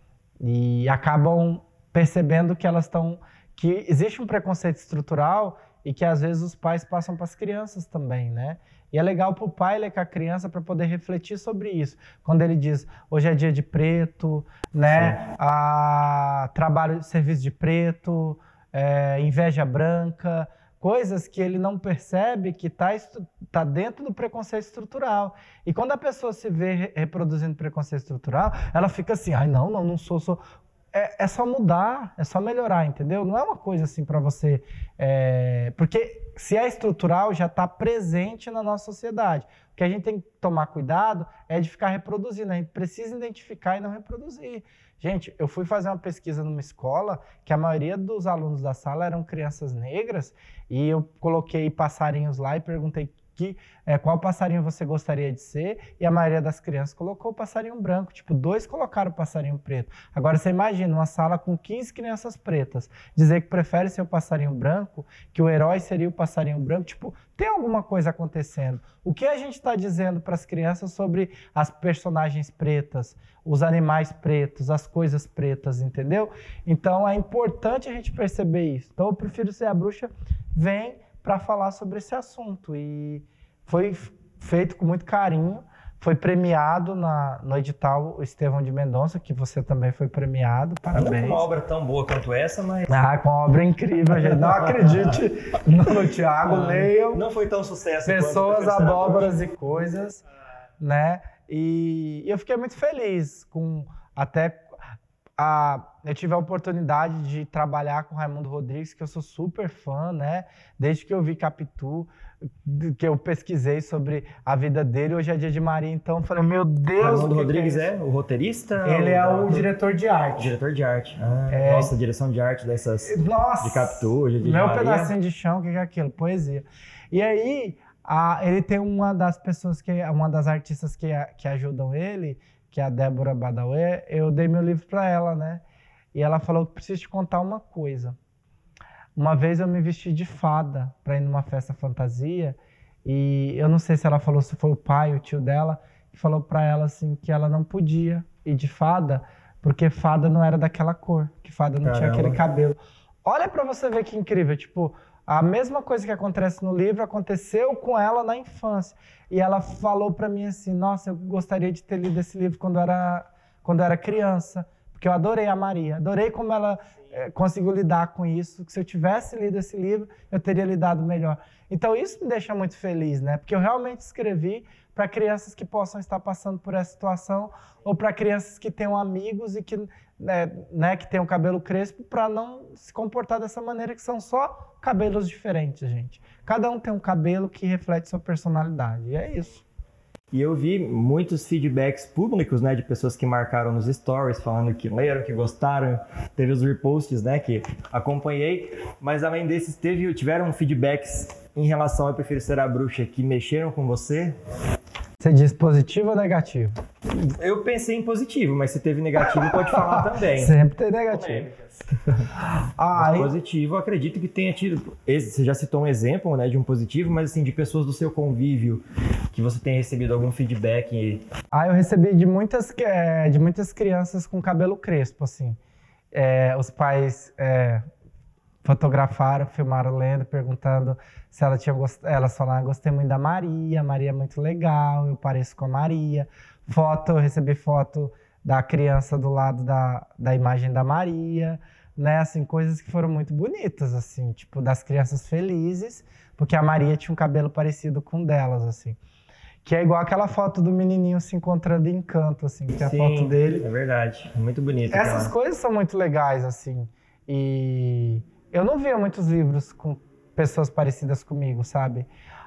e acabam percebendo que elas estão. que existe um preconceito estrutural e que às vezes os pais passam para as crianças também, né? E é legal para o pai ler com a criança para poder refletir sobre isso. Quando ele diz, hoje é dia de preto, né? Ah, trabalho, serviço de preto, é, inveja branca, coisas que ele não percebe que está tá dentro do preconceito estrutural. E quando a pessoa se vê reproduzindo preconceito estrutural, ela fica assim, ai não, não, não sou, sou é, é, só mudar, é só melhorar, entendeu? Não é uma coisa assim para você. É... Porque se é estrutural, já está presente na nossa sociedade. O que a gente tem que tomar cuidado é de ficar reproduzindo. A gente precisa identificar e não reproduzir. Gente, eu fui fazer uma pesquisa numa escola que a maioria dos alunos da sala eram crianças negras e eu coloquei passarinhos lá e perguntei que, é, qual passarinho você gostaria de ser, e a maioria das crianças colocou o passarinho branco, tipo, dois colocaram o passarinho preto. Agora você imagina uma sala com 15 crianças pretas, dizer que prefere ser o passarinho branco, que o herói seria o passarinho branco, tipo, tem alguma coisa acontecendo. O que a gente está dizendo para as crianças sobre as personagens pretas, os animais pretos, as coisas pretas, entendeu? Então é importante a gente perceber isso. Então eu prefiro ser a bruxa, vem para falar sobre esse assunto. E foi feito com muito carinho. Foi premiado na, no edital Estevão de Mendonça, que você também foi premiado. Parabéns. Não uma obra tão boa quanto essa, mas. Ah, com uma obra incrível, gente. Não acredite (laughs) no, no Tiago, ah, leiam. Não foi tão sucesso. Pessoas, abóboras e coisas, né? E eu fiquei muito feliz com até a, eu tive a oportunidade de trabalhar com Raimundo Rodrigues, que eu sou super fã, né? Desde que eu vi Capitu, que eu pesquisei sobre a vida dele, hoje é dia de Maria, então eu falei, meu Deus! Raimundo Rodrigues é, é, o roteirista? Ele é o diretor de arte. Diretor de arte. Ah, é... Nossa, direção de arte dessas. Nossa! De Capitu, hoje é dia meu de Maria. pedacinho de chão, o que é aquilo? Poesia. E aí, a, ele tem uma das pessoas que, uma das artistas que, que ajudam ele, que é a Débora Badawi, eu dei meu livro para ela, né? E ela falou que preciso te contar uma coisa. Uma vez eu me vesti de fada para ir numa festa fantasia e eu não sei se ela falou se foi o pai, o tio dela, que falou para ela assim que ela não podia ir de fada porque fada não era daquela cor, que fada não Caramba. tinha aquele cabelo. Olha para você ver que incrível, tipo, a mesma coisa que acontece no livro aconteceu com ela na infância. E ela falou para mim assim: Nossa, eu gostaria de ter lido esse livro quando era, quando era criança, porque eu adorei a Maria, adorei como ela é, conseguiu lidar com isso. Que se eu tivesse lido esse livro, eu teria lidado melhor. Então isso me deixa muito feliz, né? Porque eu realmente escrevi para crianças que possam estar passando por essa situação ou para crianças que tenham amigos e que, né, né que tenham cabelo crespo para não se comportar dessa maneira que são só cabelos diferentes, gente. Cada um tem um cabelo que reflete sua personalidade. E é isso. E eu vi muitos feedbacks públicos, né, de pessoas que marcaram nos stories, falando que leram, que gostaram. Teve os reposts, né, que acompanhei. Mas além desses, teve, tiveram feedbacks em relação ao Eu Prefiro Ser a Bruxa que mexeram com você? Você diz positivo ou negativo? Eu pensei em positivo, mas se teve negativo, pode falar (laughs) também. Sempre tem negativo. ah, mas positivo, acredito que tenha tido. Você já citou um exemplo né, de um positivo, mas assim, de pessoas do seu convívio que você tenha recebido algum feedback. Ah, eu recebi de muitas, é, de muitas crianças com cabelo crespo, assim. É, os pais é, fotografaram, filmaram lendo, perguntando se ela tinha gostado. Elas falaram: gostei muito da Maria, Maria é muito legal, eu pareço com a Maria. Foto, eu recebi foto da criança do lado da, da imagem da Maria, né? Assim, coisas que foram muito bonitas, assim, tipo, das crianças felizes, porque a Maria tinha um cabelo parecido com delas, assim. Que é igual aquela foto do menininho se encontrando em canto, assim, que é a foto dele. É verdade, muito bonito. Essas aquela... coisas são muito legais, assim. E eu não via muitos livros com pessoas parecidas comigo, sabe?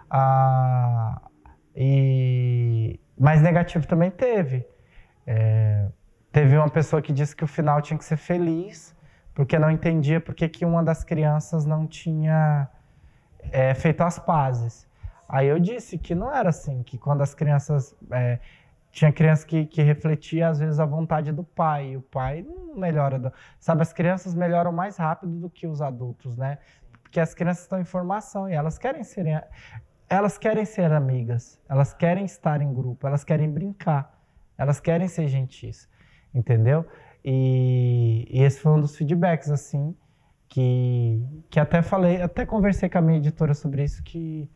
Ah, e... Mas negativo também teve. É... Teve uma pessoa que disse que o final tinha que ser feliz, porque não entendia porque que uma das crianças não tinha é, feito as pazes. Aí eu disse que não era assim, que quando as crianças. É, tinha criança que, que refletia, às vezes, a vontade do pai. E o pai não melhora. Sabe, as crianças melhoram mais rápido do que os adultos, né? Porque as crianças estão em formação e elas querem ser, elas querem ser amigas, elas querem estar em grupo, elas querem brincar, elas querem ser gentis, entendeu? E, e esse foi um dos feedbacks, assim, que, que até falei, até conversei com a minha editora sobre isso, que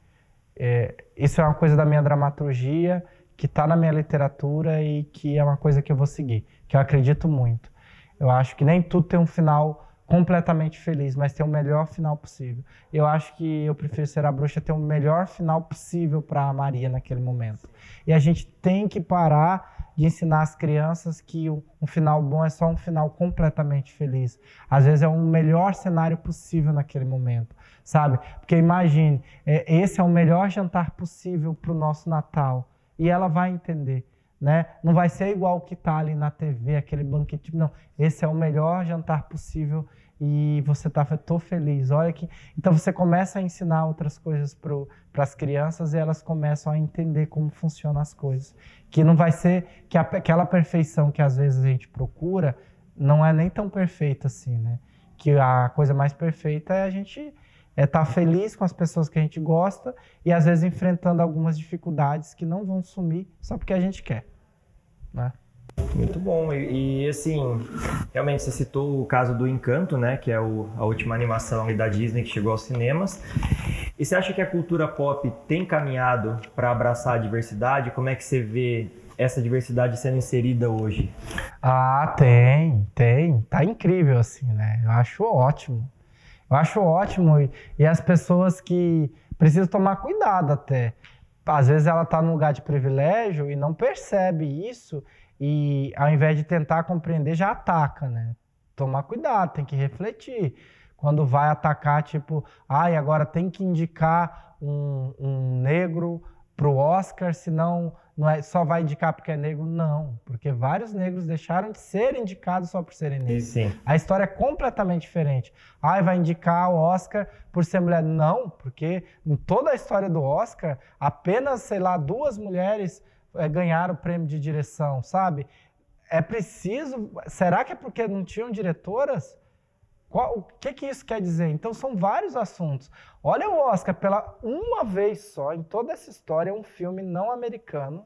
é, isso é uma coisa da minha dramaturgia, que está na minha literatura e que é uma coisa que eu vou seguir, que eu acredito muito. Eu acho que nem tudo tem um final completamente feliz, mas ter o melhor final possível. Eu acho que eu prefiro ser a bruxa ter o melhor final possível para a Maria naquele momento. E a gente tem que parar de ensinar as crianças que um final bom é só um final completamente feliz. Às vezes é o melhor cenário possível naquele momento, sabe? Porque imagine, é, esse é o melhor jantar possível para o nosso Natal. E ela vai entender né? Não vai ser igual o que está ali na TV, aquele banquete. Não, esse é o melhor jantar possível e você tá, tô feliz. Olha que. Então você começa a ensinar outras coisas para as crianças e elas começam a entender como funcionam as coisas. Que não vai ser que a, aquela perfeição que às vezes a gente procura não é nem tão perfeita assim, né? Que a coisa mais perfeita é a gente é estar tá feliz com as pessoas que a gente gosta e às vezes enfrentando algumas dificuldades que não vão sumir só porque a gente quer, né? Muito bom. E, e, assim, realmente você citou o caso do Encanto, né? Que é o, a última animação da Disney que chegou aos cinemas. E você acha que a cultura pop tem caminhado para abraçar a diversidade? Como é que você vê essa diversidade sendo inserida hoje? Ah, tem, tem. Tá incrível, assim, né? Eu acho ótimo. Eu acho ótimo. E, e as pessoas que precisam tomar cuidado até. Às vezes ela está num lugar de privilégio e não percebe isso e ao invés de tentar compreender, já ataca, né? Tomar cuidado, tem que refletir. Quando vai atacar, tipo, ai, ah, agora tem que indicar um, um negro pro Oscar, senão não é, só vai indicar porque é negro. Não, porque vários negros deixaram de ser indicados só por serem negros. Sim. A história é completamente diferente. Ai, vai indicar o Oscar por ser mulher. Não, porque em toda a história do Oscar, apenas, sei lá, duas mulheres é, ganhar o prêmio de direção, sabe? É preciso. Será que é porque não tinham diretoras? Qual, o que, que isso quer dizer? Então são vários assuntos. Olha o Oscar, pela uma vez só, em toda essa história, um filme não americano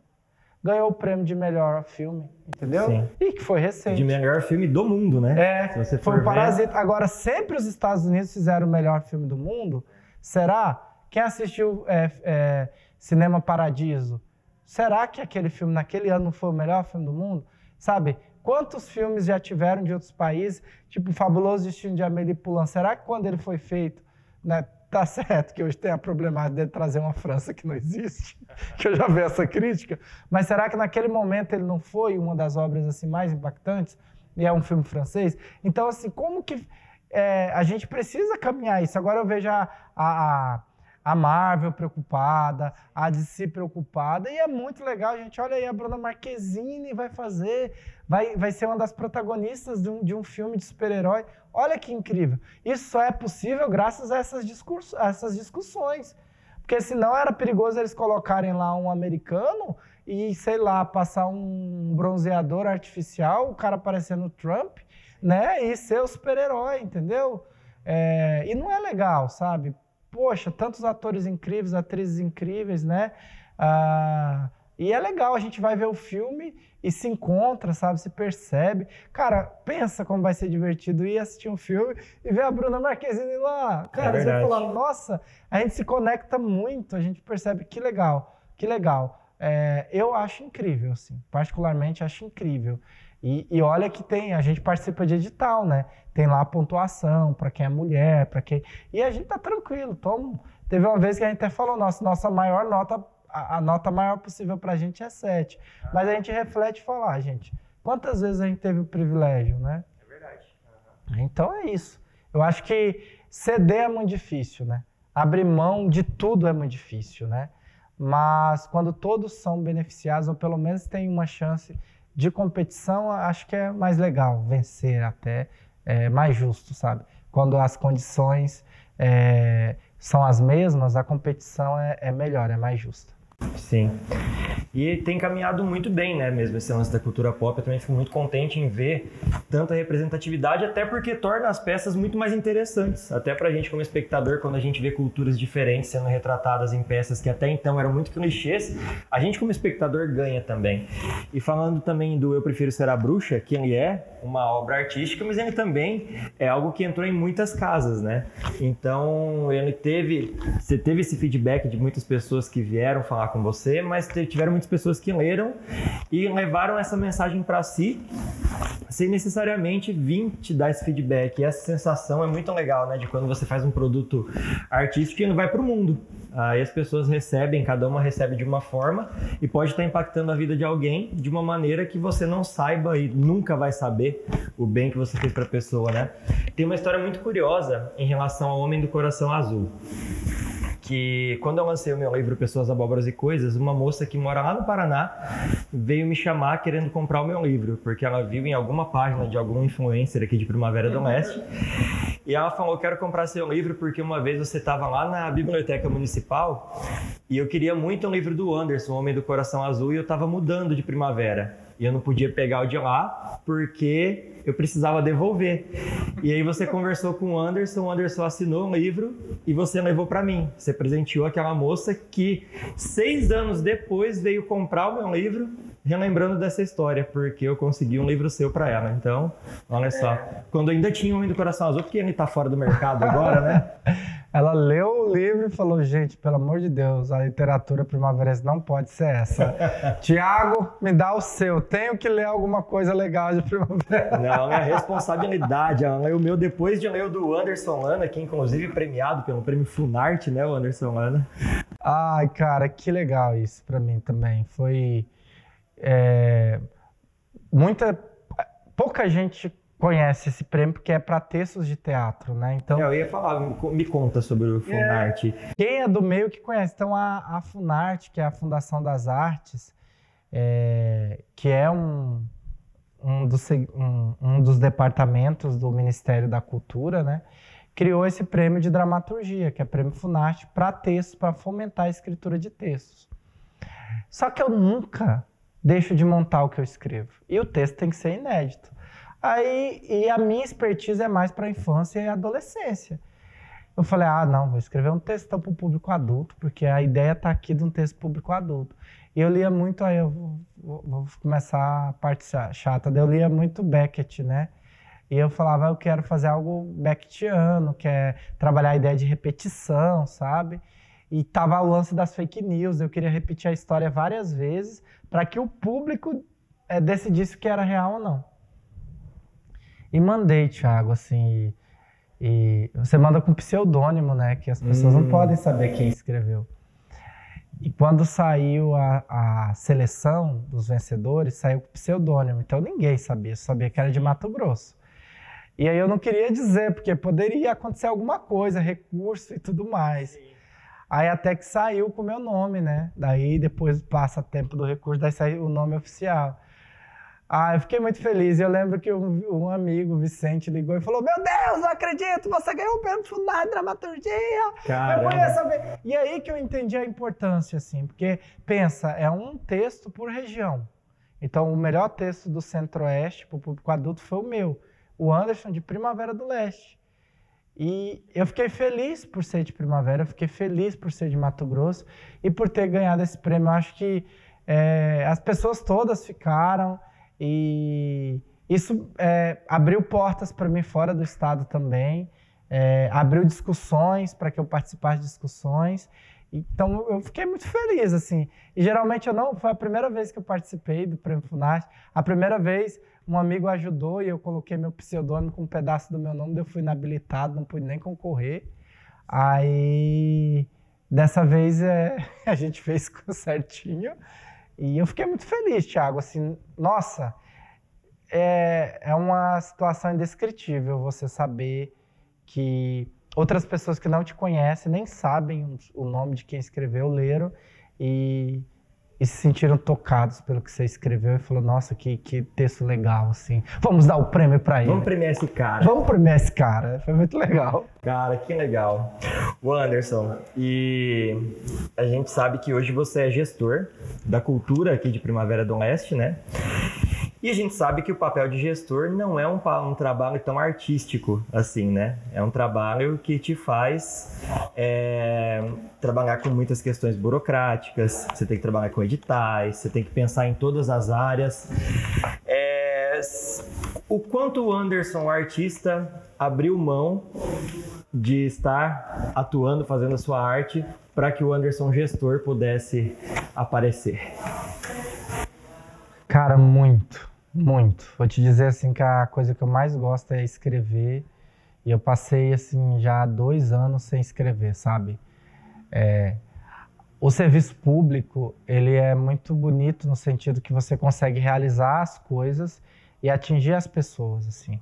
ganhou o prêmio de melhor filme, entendeu? Sim. E que foi recente. De melhor filme do mundo, né? É, você foi o Parasita. Ver... Agora, sempre os Estados Unidos fizeram o melhor filme do mundo. Será? Quem assistiu é, é, Cinema Paradiso? Será que aquele filme naquele ano não foi o melhor filme do mundo? Sabe? Quantos filmes já tiveram de outros países, tipo Fabuloso Destino de Amélie Poulain? Será que quando ele foi feito, né, tá certo que hoje tem a problemática de trazer uma França que não existe, (laughs) que eu já vi essa crítica, mas será que naquele momento ele não foi uma das obras assim mais impactantes? E é um filme francês? Então, assim, como que é, a gente precisa caminhar isso? Agora eu vejo a, a a Marvel preocupada, a DC preocupada, e é muito legal, gente. Olha aí, a Bruna Marquezine vai fazer, vai, vai ser uma das protagonistas de um, de um filme de super-herói. Olha que incrível. Isso só é possível graças a essas, discurso, a essas discussões. Porque senão era perigoso eles colocarem lá um americano e, sei lá, passar um bronzeador artificial, o cara parecendo Trump, né? E ser o super-herói, entendeu? É, e não é legal, sabe? poxa, tantos atores incríveis, atrizes incríveis, né? Ah, e é legal, a gente vai ver o filme e se encontra, sabe? Se percebe. Cara, pensa como vai ser divertido ir assistir um filme e ver a Bruna Marquezine lá. Cara, é você vai falar, nossa, a gente se conecta muito, a gente percebe que legal, que legal. É, eu acho incrível, assim, particularmente acho incrível. E, e, olha que tem, a gente participa de edital, né? Tem lá a pontuação para quem é mulher, para quem. E a gente tá tranquilo. Toma. Teve uma vez que a gente até falou, nossa, nossa maior nota, a, a nota maior possível para a gente é 7. Mas a gente reflete e fala, ah, gente, quantas vezes a gente teve o privilégio, né? É verdade. Uhum. Então é isso. Eu acho que ceder é muito difícil, né? Abrir mão de tudo é muito difícil, né? Mas quando todos são beneficiados, ou pelo menos têm uma chance de competição, acho que é mais legal vencer até, é mais justo, sabe? Quando as condições é, são as mesmas, a competição é, é melhor, é mais justa. Sim. E tem caminhado muito bem, né, mesmo esse lance da cultura pop. Eu também fico muito contente em ver tanta representatividade, até porque torna as peças muito mais interessantes. Até pra gente como espectador, quando a gente vê culturas diferentes sendo retratadas em peças que até então eram muito clichês, a gente como espectador ganha também. E falando também do Eu Prefiro Ser a Bruxa, que ele é uma obra artística, mas ele também é algo que entrou em muitas casas, né? Então, ele teve, você teve esse feedback de muitas pessoas que vieram falar com você, mas tiveram muitas pessoas que leram e levaram essa mensagem para si sem necessariamente vir te dar esse feedback. E essa sensação é muito legal, né? De quando você faz um produto artístico e vai para o mundo. Aí as pessoas recebem, cada uma recebe de uma forma e pode estar impactando a vida de alguém de uma maneira que você não saiba e nunca vai saber o bem que você fez para a pessoa, né? Tem uma história muito curiosa em relação ao Homem do Coração Azul que quando eu lancei o meu livro Pessoas, Abóboras e Coisas, uma moça que mora lá no Paraná veio me chamar querendo comprar o meu livro, porque ela viu em alguma página de algum influencer aqui de Primavera do Leste. E ela falou: Quero comprar seu livro porque uma vez você estava lá na biblioteca municipal e eu queria muito um livro do Anderson, Homem do Coração Azul, e eu estava mudando de primavera. E eu não podia pegar o de lá porque eu precisava devolver. E aí você conversou com o Anderson, o Anderson assinou um livro e você levou para mim. Você presenteou aquela moça que seis anos depois veio comprar o meu livro, relembrando dessa história, porque eu consegui um livro seu para ela. Então, olha só. Quando ainda tinha um do Coração Azul, porque ele tá fora do mercado agora, né? (laughs) Ela leu o livro e falou: gente, pelo amor de Deus, a literatura primaverense não pode ser essa. (laughs) Tiago, me dá o seu. Tenho que ler alguma coisa legal de primavera. (laughs) Não, é responsabilidade. Ela leu o meu depois de ler o do Anderson Lana, que inclusive premiado pelo prêmio Funarte, né, o Anderson Lana. Ai, cara, que legal isso para mim também. Foi. É, muita. Pouca gente conhece esse prêmio porque é para textos de teatro, né? Então eu ia falar, me conta sobre o Funarte. É, quem é do meio que conhece? Então a, a Funarte, que é a Fundação das Artes, é, que é um, um, dos, um, um dos departamentos do Ministério da Cultura, né? Criou esse prêmio de dramaturgia, que é o prêmio Funarte para textos, para fomentar a escritura de textos. Só que eu nunca deixo de montar o que eu escrevo. E o texto tem que ser inédito. Aí, e a minha expertise é mais para infância e adolescência. Eu falei, ah, não, vou escrever um textão para o público adulto, porque a ideia está aqui de um texto público adulto. E eu lia muito, aí eu vou, vou, começar a parte chata, eu lia muito Beckett, né? E eu falava, eu quero fazer algo Beckettiano, que é trabalhar a ideia de repetição, sabe? E tava o lance das fake news, eu queria repetir a história várias vezes para que o público é, decidisse o que era real ou não. E mandei, Thiago, assim. E, e você manda com pseudônimo, né? Que as pessoas hum. não podem saber quem escreveu. E quando saiu a, a, seleção dos vencedores, saiu com pseudônimo. Então ninguém sabia, sabia que era de Mato Grosso. E aí eu não queria dizer, porque poderia acontecer alguma coisa, recurso e tudo mais. Sim. Aí até que saiu com o meu nome, né? Daí depois passa tempo do recurso, daí saiu o nome oficial. Ah, eu fiquei muito feliz. Eu lembro que um, um amigo, Vicente, ligou e falou: Meu Deus, não acredito, você ganhou o prêmio Fundar Dramaturgia. Caramba. Eu saber. E aí que eu entendi a importância, assim, porque pensa, é um texto por região. Então, o melhor texto do Centro-Oeste para o público adulto foi o meu, o Anderson, de Primavera do Leste. E eu fiquei feliz por ser de Primavera, eu fiquei feliz por ser de Mato Grosso e por ter ganhado esse prêmio. Eu acho que é, as pessoas todas ficaram. E isso é, abriu portas para mim fora do estado também, é, abriu discussões para que eu participasse de discussões. Então eu fiquei muito feliz assim. E geralmente eu não foi a primeira vez que eu participei do Prêmio Funarte. A primeira vez um amigo ajudou e eu coloquei meu pseudônimo com um pedaço do meu nome, eu fui inabilitado, não pude nem concorrer. Aí dessa vez é, (laughs) a gente fez (laughs) certinho. E eu fiquei muito feliz, Thiago. Assim, nossa, é, é uma situação indescritível você saber que outras pessoas que não te conhecem nem sabem o nome de quem escreveu leram e e se sentiram tocados pelo que você escreveu e falou, nossa, que, que texto legal, assim. Vamos dar o prêmio para ele. Vamos premiar esse cara. Vamos premiar esse cara. Foi muito legal. Cara, que legal. O Anderson, e a gente sabe que hoje você é gestor da cultura aqui de Primavera do Leste, né? E a gente sabe que o papel de gestor não é um, um trabalho tão artístico assim, né? É um trabalho que te faz é, trabalhar com muitas questões burocráticas, você tem que trabalhar com editais, você tem que pensar em todas as áreas. É, o quanto o Anderson, o artista, abriu mão de estar atuando, fazendo a sua arte, para que o Anderson, gestor, pudesse aparecer? Cara, muito Muito. Vou te dizer assim que a coisa que eu mais gosto é escrever. E eu passei assim já dois anos sem escrever, sabe? É, o serviço público ele é muito bonito no sentido que você consegue realizar as coisas e atingir as pessoas assim.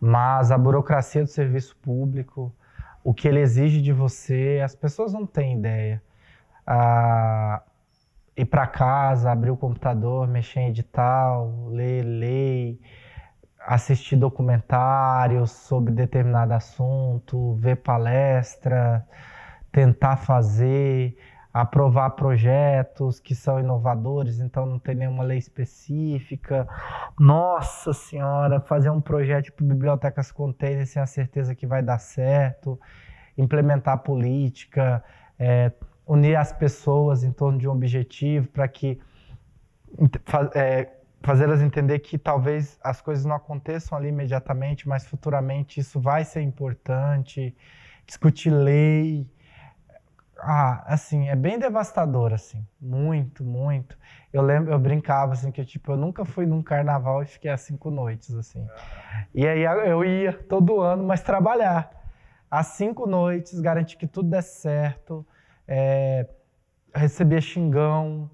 Mas a burocracia do serviço público, o que ele exige de você, as pessoas não têm ideia. Ah, ir para casa, abrir o computador, mexer em edital, ler lei, assistir documentários sobre determinado assunto, ver palestra, tentar fazer, aprovar projetos que são inovadores, então não tem nenhuma lei específica. Nossa Senhora, fazer um projeto para bibliotecas container sem a certeza que vai dar certo, implementar política, é, unir as pessoas em torno de um objetivo para que é, fazê-las entender que talvez as coisas não aconteçam ali imediatamente, mas futuramente isso vai ser importante. Discutir lei, ah, assim, é bem devastador, assim, muito, muito. Eu lembro, eu brincava, assim, que tipo, eu nunca fui num carnaval e fiquei às cinco noites, assim. E aí eu ia todo ano, mas trabalhar. Às cinco noites, garantir que tudo desse certo, é, recebia xingão,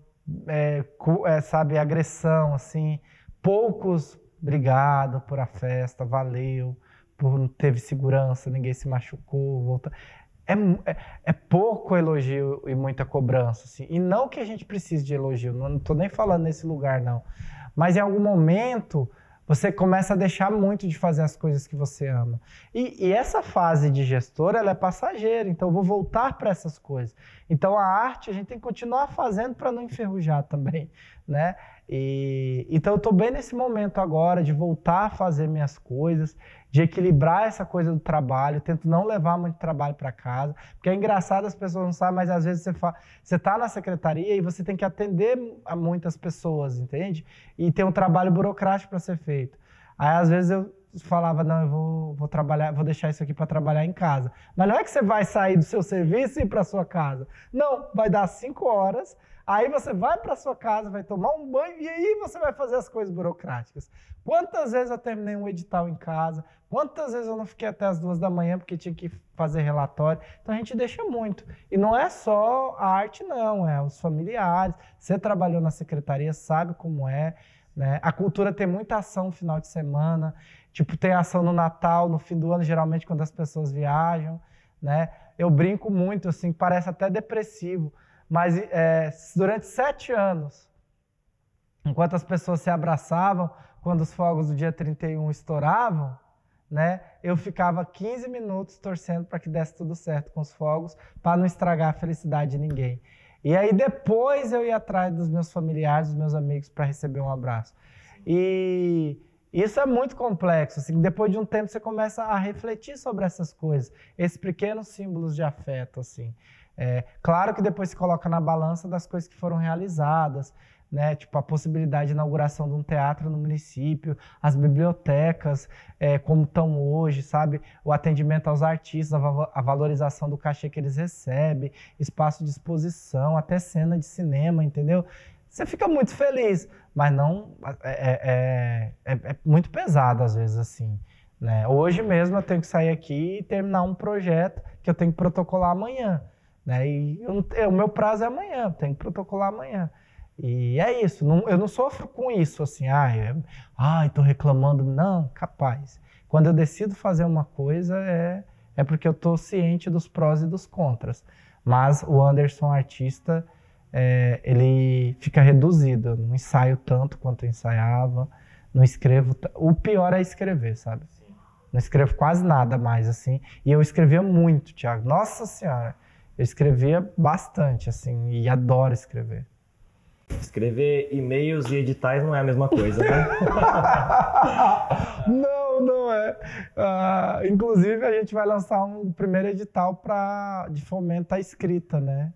é, é, sabe, agressão, assim. Poucos, obrigado por a festa, valeu, por não teve segurança, ninguém se machucou, volta é, é, é, pouco elogio e muita cobrança. Assim. E não que a gente precise de elogio, não estou nem falando nesse lugar, não. Mas em algum momento você começa a deixar muito de fazer as coisas que você ama. E, e essa fase de gestor, ela é passageira, então eu vou voltar para essas coisas. Então a arte a gente tem que continuar fazendo para não enferrujar também, né? E, então eu estou bem nesse momento agora de voltar a fazer minhas coisas, de equilibrar essa coisa do trabalho, tento não levar muito trabalho para casa, porque é engraçado as pessoas não sabem, mas às vezes você fa... você está na secretaria e você tem que atender a muitas pessoas, entende? E tem um trabalho burocrático para ser feito. Aí às vezes eu falava, não, eu vou, vou trabalhar, vou deixar isso aqui para trabalhar em casa. Mas não é que você vai sair do seu serviço e ir para sua casa. Não, vai dar cinco horas, Aí você vai para sua casa, vai tomar um banho e aí você vai fazer as coisas burocráticas. Quantas vezes eu terminei um edital em casa? Quantas vezes eu não fiquei até as duas da manhã porque tinha que fazer relatório? Então a gente deixa muito. E não é só a arte, não, é os familiares. Você trabalhou na secretaria, sabe como é. Né? A cultura tem muita ação no final de semana. Tipo, tem ação no Natal, no fim do ano, geralmente quando as pessoas viajam. Né? Eu brinco muito, assim, parece até depressivo mas é, durante sete anos, enquanto as pessoas se abraçavam, quando os fogos do dia 31 estouravam, né, eu ficava 15 minutos torcendo para que desse tudo certo com os fogos, para não estragar a felicidade de ninguém. E aí depois eu ia atrás dos meus familiares, dos meus amigos, para receber um abraço. E isso é muito complexo. Assim, depois de um tempo você começa a refletir sobre essas coisas, esses pequenos símbolos de afeto, assim. É, claro que depois se coloca na balança das coisas que foram realizadas, né? Tipo a possibilidade de inauguração de um teatro no município, as bibliotecas é, como estão hoje, sabe? O atendimento aos artistas, a, valorização do cachê que eles recebem, espaço de exposição, até cena de cinema, entendeu? Você fica muito feliz, mas não é, é, é, é muito pesado às vezes assim. Né? Hoje mesmo eu tenho que sair aqui e terminar um projeto que eu tenho que protocolar amanhã. Né? E eu, eu, o meu prazo é amanhã, tenho que protocolar amanhã. E é isso, não, eu não sofro com isso, assim, ai, ai, tô reclamando. Não, capaz. Quando eu decido fazer uma coisa, é, é porque eu tô ciente dos prós e dos contras. Mas o Anderson, artista, é, ele fica reduzido. Eu não ensaio tanto quanto eu ensaiava, não escrevo. O pior é escrever, sabe? Não escrevo quase nada mais, assim. E eu escrevia muito, Thiago. Nossa Senhora eu escrevia bastante, assim, e adoro escrever. Escrever e-mails e editais não é a mesma coisa, né? (laughs) não, não é. Uh, inclusive, a gente vai lançar um primeiro edital pra, de fomento à escrita, né?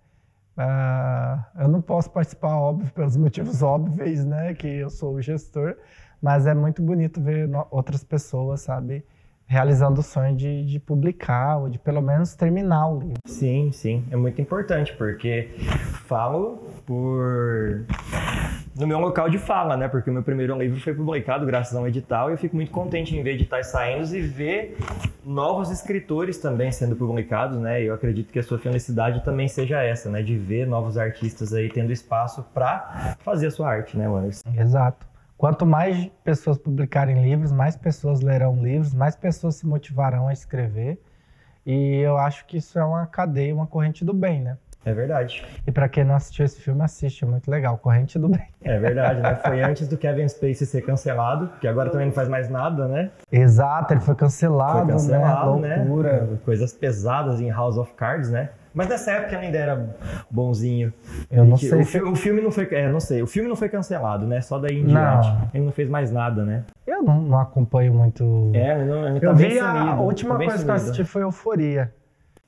Uh, eu não posso participar, óbvio, pelos motivos óbvios, né? Que eu sou o gestor, mas é muito bonito ver outras pessoas, sabe? Realizando o sonho de, de, publicar ou de pelo menos terminar o livro. Sim, sim, é muito importante porque falo por no meu local de fala, né? Porque o meu primeiro livro foi publicado graças a um edital e eu fico muito contente em ver editais saindo e ver novos escritores também sendo publicados, né? E eu acredito que a sua felicidade também seja essa, né? De ver novos artistas aí tendo espaço para fazer a sua arte, né, Anderson? Exato. Quanto mais pessoas publicarem livros, mais pessoas lerão livros, mais pessoas se motivarão a escrever. E eu acho que isso é uma cadeia, uma corrente do bem, né? É verdade. E para quem não assistiu esse filme, assiste, é muito legal. Corrente do Bem. É verdade, né? Foi antes do Kevin Spacey ser cancelado, que agora também não faz mais nada, né? Exato, ele foi cancelado, foi cancelado né? Loucura. Né? Coisas pesadas em House of Cards, né? Mas nessa época ele ainda era bonzinho. Eu não sei. O, se... o, filme não foi. É, não sei. O filme não foi cancelado, né? Só daí em diante. Ele não fez mais nada, né? Eu não, não acompanho muito. É, não, ele tá Eu vi a, a última coisa sumido. que eu assisti foi Euforia.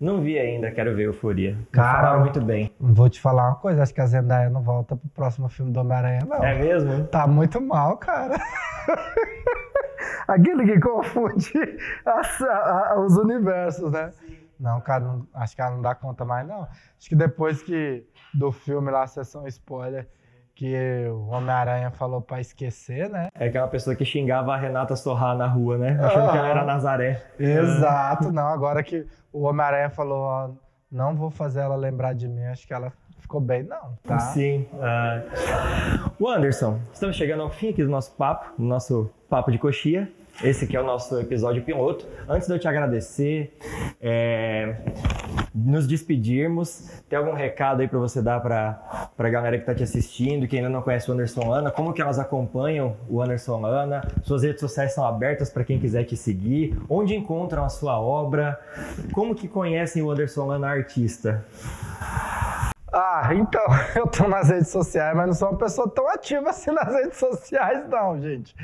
Não vi ainda, quero ver Euforia. Cara, muito bem. Vou te falar uma coisa, acho que a Zendaya não volta pro próximo filme do Homem-Aranha, não. É mesmo? Tá muito mal, cara. (laughs) Aquele que confunde as, a, os universos, né? Sim. Não, cara, não, acho que ela não dá conta mais, não. Acho que depois que do filme lá, a sessão spoiler, que o Homem-Aranha falou pra esquecer, né? É aquela pessoa que xingava a Renata Sorrar na rua, né? Achando ah, que ela era Nazaré. Exato, não. Agora que o Homem-Aranha falou, ó, não vou fazer ela lembrar de mim, acho que ela ficou bem, não, tá? Sim. Uh... O Anderson, estamos chegando ao fim aqui do nosso papo, do nosso papo de coxia. Esse aqui é o nosso episódio piloto. Antes de eu te agradecer, é, nos despedirmos, tem algum recado aí para você dar para a galera que está te assistindo, que ainda não conhece o Anderson Lana? Como que elas acompanham o Anderson Lana? Suas redes sociais são abertas para quem quiser te seguir. Onde encontram a sua obra? Como que conhecem o Anderson Lana artista? Ah, então, (laughs) eu tô nas redes sociais, mas não sou uma pessoa tão ativa assim nas redes sociais, não, gente.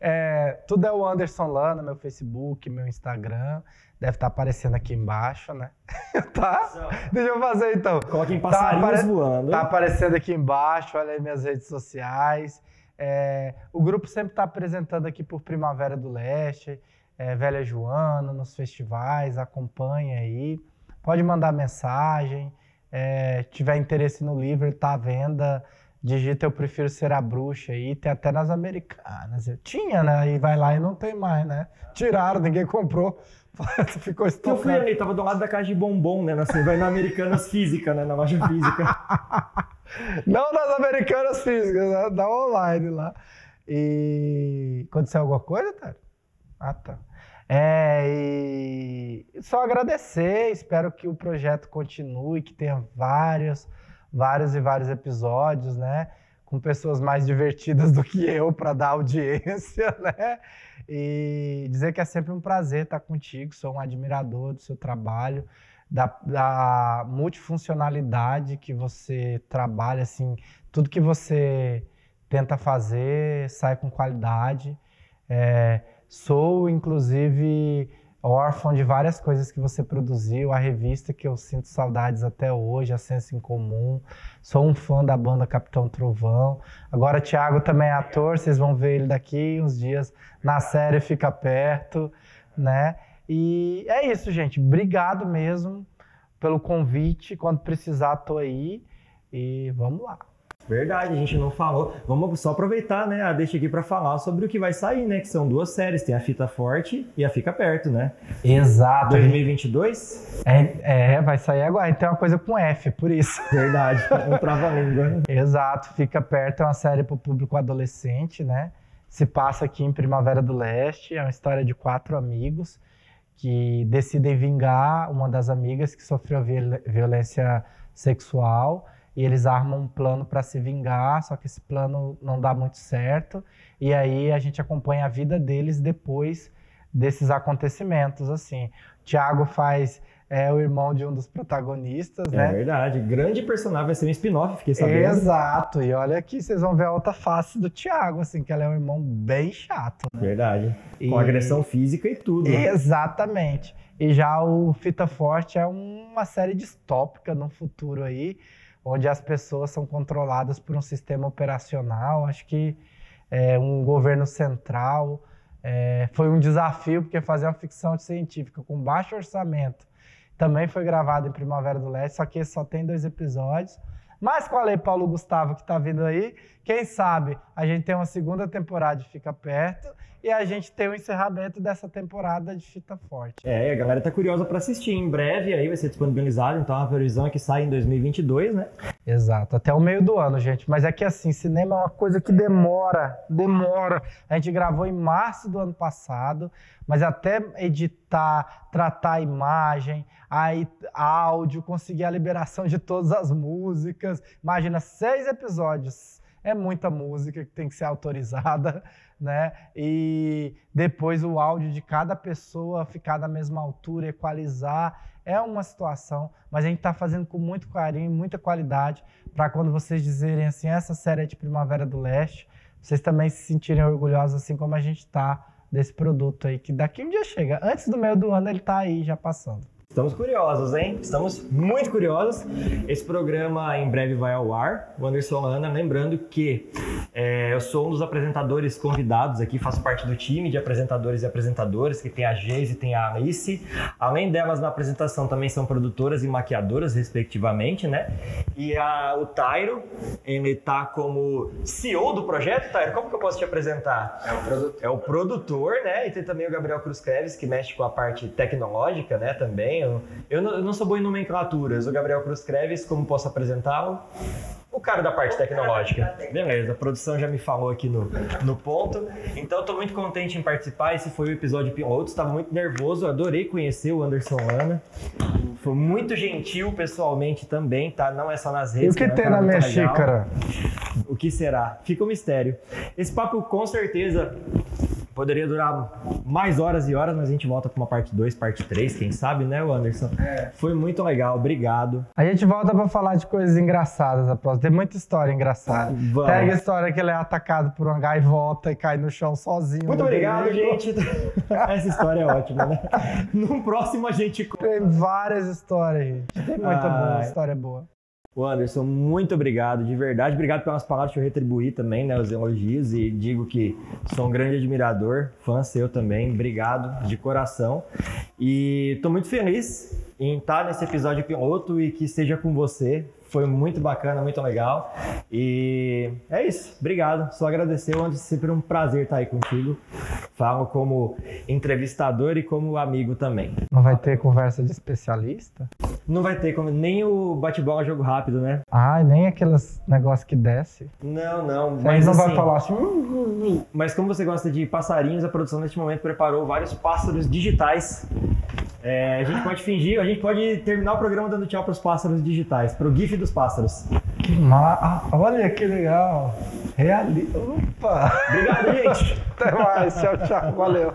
É, tudo é o Anderson Lana, meu Facebook, meu Instagram. Deve estar tá aparecendo aqui embaixo, né? (laughs) tá? Deixa eu fazer então. Coloquem passarinhos tá apare... voando. Tá aparecendo aqui embaixo, olha aí minhas redes sociais. É, o grupo sempre está apresentando aqui por Primavera do Leste, é, Velha Joana, nos festivais, acompanha aí. Pode mandar mensagem. É, tiver interesse no livro, tá à venda. Digita Eu Prefiro Ser a Bruxa aí, tem até nas americanas. Eu tinha, né? E vai lá e não tem mais, né? Tiraram, ninguém comprou. (laughs) Ficou estocado. Eu fui ali, tava do lado da caixa de bombom, né? Assim, vai na Americanas Física, né? Na loja física. (laughs) não nas Americanas Físicas, né? da online lá. E aconteceu alguma coisa, Tara? Ah, tá. É, e só agradecer, espero que o projeto continue, que tenha vários, vários e vários episódios, né? Com pessoas mais divertidas do que eu para dar audiência, (laughs) né? E dizer que é sempre um prazer estar contigo, sou um admirador do seu trabalho, da, da multifuncionalidade que você trabalha, assim, tudo que você tenta fazer sai com qualidade. É, Sou, inclusive, órfão de várias coisas que você produziu, a revista que eu sinto saudades até hoje, a Senso em Comum. Sou um fã da banda Capitão Trovão. Agora, Thiago também é ator, vocês vão ver ele daqui uns dias na série Fica Perto, né? E é isso, gente. Obrigado mesmo pelo convite. Quando precisar, tô aí. E vamos lá. Verdade, a gente não falou. Vamos só aproveitar, né, a deixa aqui para falar sobre o que vai sair, né, que são duas séries, tem a Fita Forte e a Fica Perto, né? Exato. 2022? É, é vai sair agora. Então é uma coisa com F, por isso. (laughs) Verdade, um trava-língua. Exato, Fica Perto é uma série para o público adolescente, né? Se passa aqui em Primavera do Leste, é uma história de quatro amigos que decidem vingar uma das amigas que sofreu violência sexual e eles armam um plano para se vingar, só que esse plano não dá muito certo. E aí a gente acompanha a vida deles depois desses acontecimentos, assim. Tiago faz é o irmão de um dos protagonistas, é né? É verdade. Grande personagem, vai ser um spin-off, fiquei sabendo. Exato. E olha aqui, vocês vão ver a outra face do Tiago, assim, que ela é um irmão bem chato. Né? Verdade. E... Com agressão física e tudo. Exatamente. E já o Fita Forte é uma série distópica no futuro aí, onde as pessoas são controladas por um sistema operacional. Acho que é, um governo central é, foi um desafio, porque fazer uma ficção científica com baixo orçamento também foi gravado em Primavera do Leste, só que só tem dois episódios, Mas com a Lei Paulo Gustavo que está vindo aí, quem sabe a gente tem uma segunda temporada de Fica Perto e a gente tem o encerramento dessa temporada de Fita Forte. É, a galera tá curiosa para assistir. Em breve aí vai ser disponibilizado, então a previsão é que sai em 2022, né? Exato, até o meio do ano, gente. Mas é que assim, cinema é uma coisa que demora, demora. A gente gravou em março do ano passado, mas até editar, tratar a imagem, aí áudio, conseguir a liberação de todas as músicas. Imagina, seis episódios. É muita música que tem que ser autorizada (laughs) né? E depois o áudio de cada pessoa ficar da mesma altura, equalizar, é uma situação, mas a gente está fazendo com muito carinho, muita qualidade, para quando vocês dizerem assim, essa série é de Primavera do Leste, vocês também se sentirem orgulhosos, assim como a gente está desse produto aí, que daqui um dia chega. Antes do meio do ano ele está aí já passando. Estamos curiosos, hein? Estamos muito curiosos. Esse programa em breve vai ao ar. O Anderson Ana, lembrando que é, eu sou um dos apresentadores convidados aqui, faço parte do time de apresentadores e apresentadoras, que tem a Geise e tem a Alice. Além delas, na apresentação também são produtoras e maquiadoras, respectivamente, né? E a, o Tairo, ele tá como CEO do projeto. Tairo, como que eu posso te apresentar? É o produtor. É o produtor, né? E tem também o Gabriel Cruz Creves, que mexe com a parte tecnológica, né? Também eu, eu, não, eu não sou bom em nomenclaturas. O Gabriel Cruz Creves, como posso apresentá-lo? O cara da parte tecnológica. Beleza, a produção já me falou aqui no, no ponto. Então, estou muito contente em participar. Esse foi o episódio piloto. Estava muito nervoso, adorei conhecer o Anderson Lana. Foi muito gentil pessoalmente também, tá? Não é só nas redes. E o que, que tem na minha legal. xícara? O que será? Fica um mistério. Esse papo com certeza Poderia durar mais horas e horas, mas a gente volta para uma parte 2, parte 3, quem sabe, né, Anderson? É. Foi muito legal, obrigado. A gente volta para falar de coisas engraçadas a próxima. Tem muita história engraçada. Vamos. Pega a história que ele é atacado por um gaivota e cai no chão sozinho. Muito obrigado, gente. (laughs) Essa história é ótima, né? (laughs) No próximo a gente. Tem várias histórias, gente. Tem muita ah, boa, história boa. O Anderson, muito obrigado, de verdade. Obrigado pelas palavras que eu retribuí também, né? Os elogios. E digo que sou um grande admirador, fã seu também. Obrigado de coração. E estou muito feliz em estar nesse episódio piloto e que esteja com você. Foi muito bacana, muito legal. E é isso. Obrigado. Só agradecer. Antes, sempre um prazer estar aí contigo. Falo como entrevistador e como amigo também. Não vai ter conversa de especialista? Não vai ter nem o bate-bola jogo rápido, né? Ah, nem aqueles negócios que desce. Não, não. Mas não assim, vai falar assim. Hum, hum, hum. Mas como você gosta de passarinhos, a produção neste momento preparou vários pássaros digitais. É, a gente pode fingir, a gente pode terminar o programa dando tchau para os pássaros digitais, para o GIF dos pássaros. Que ma... Ah, olha que legal. Reali... Opa! Obrigado, gente. Até mais. Tchau, tchau. Valeu.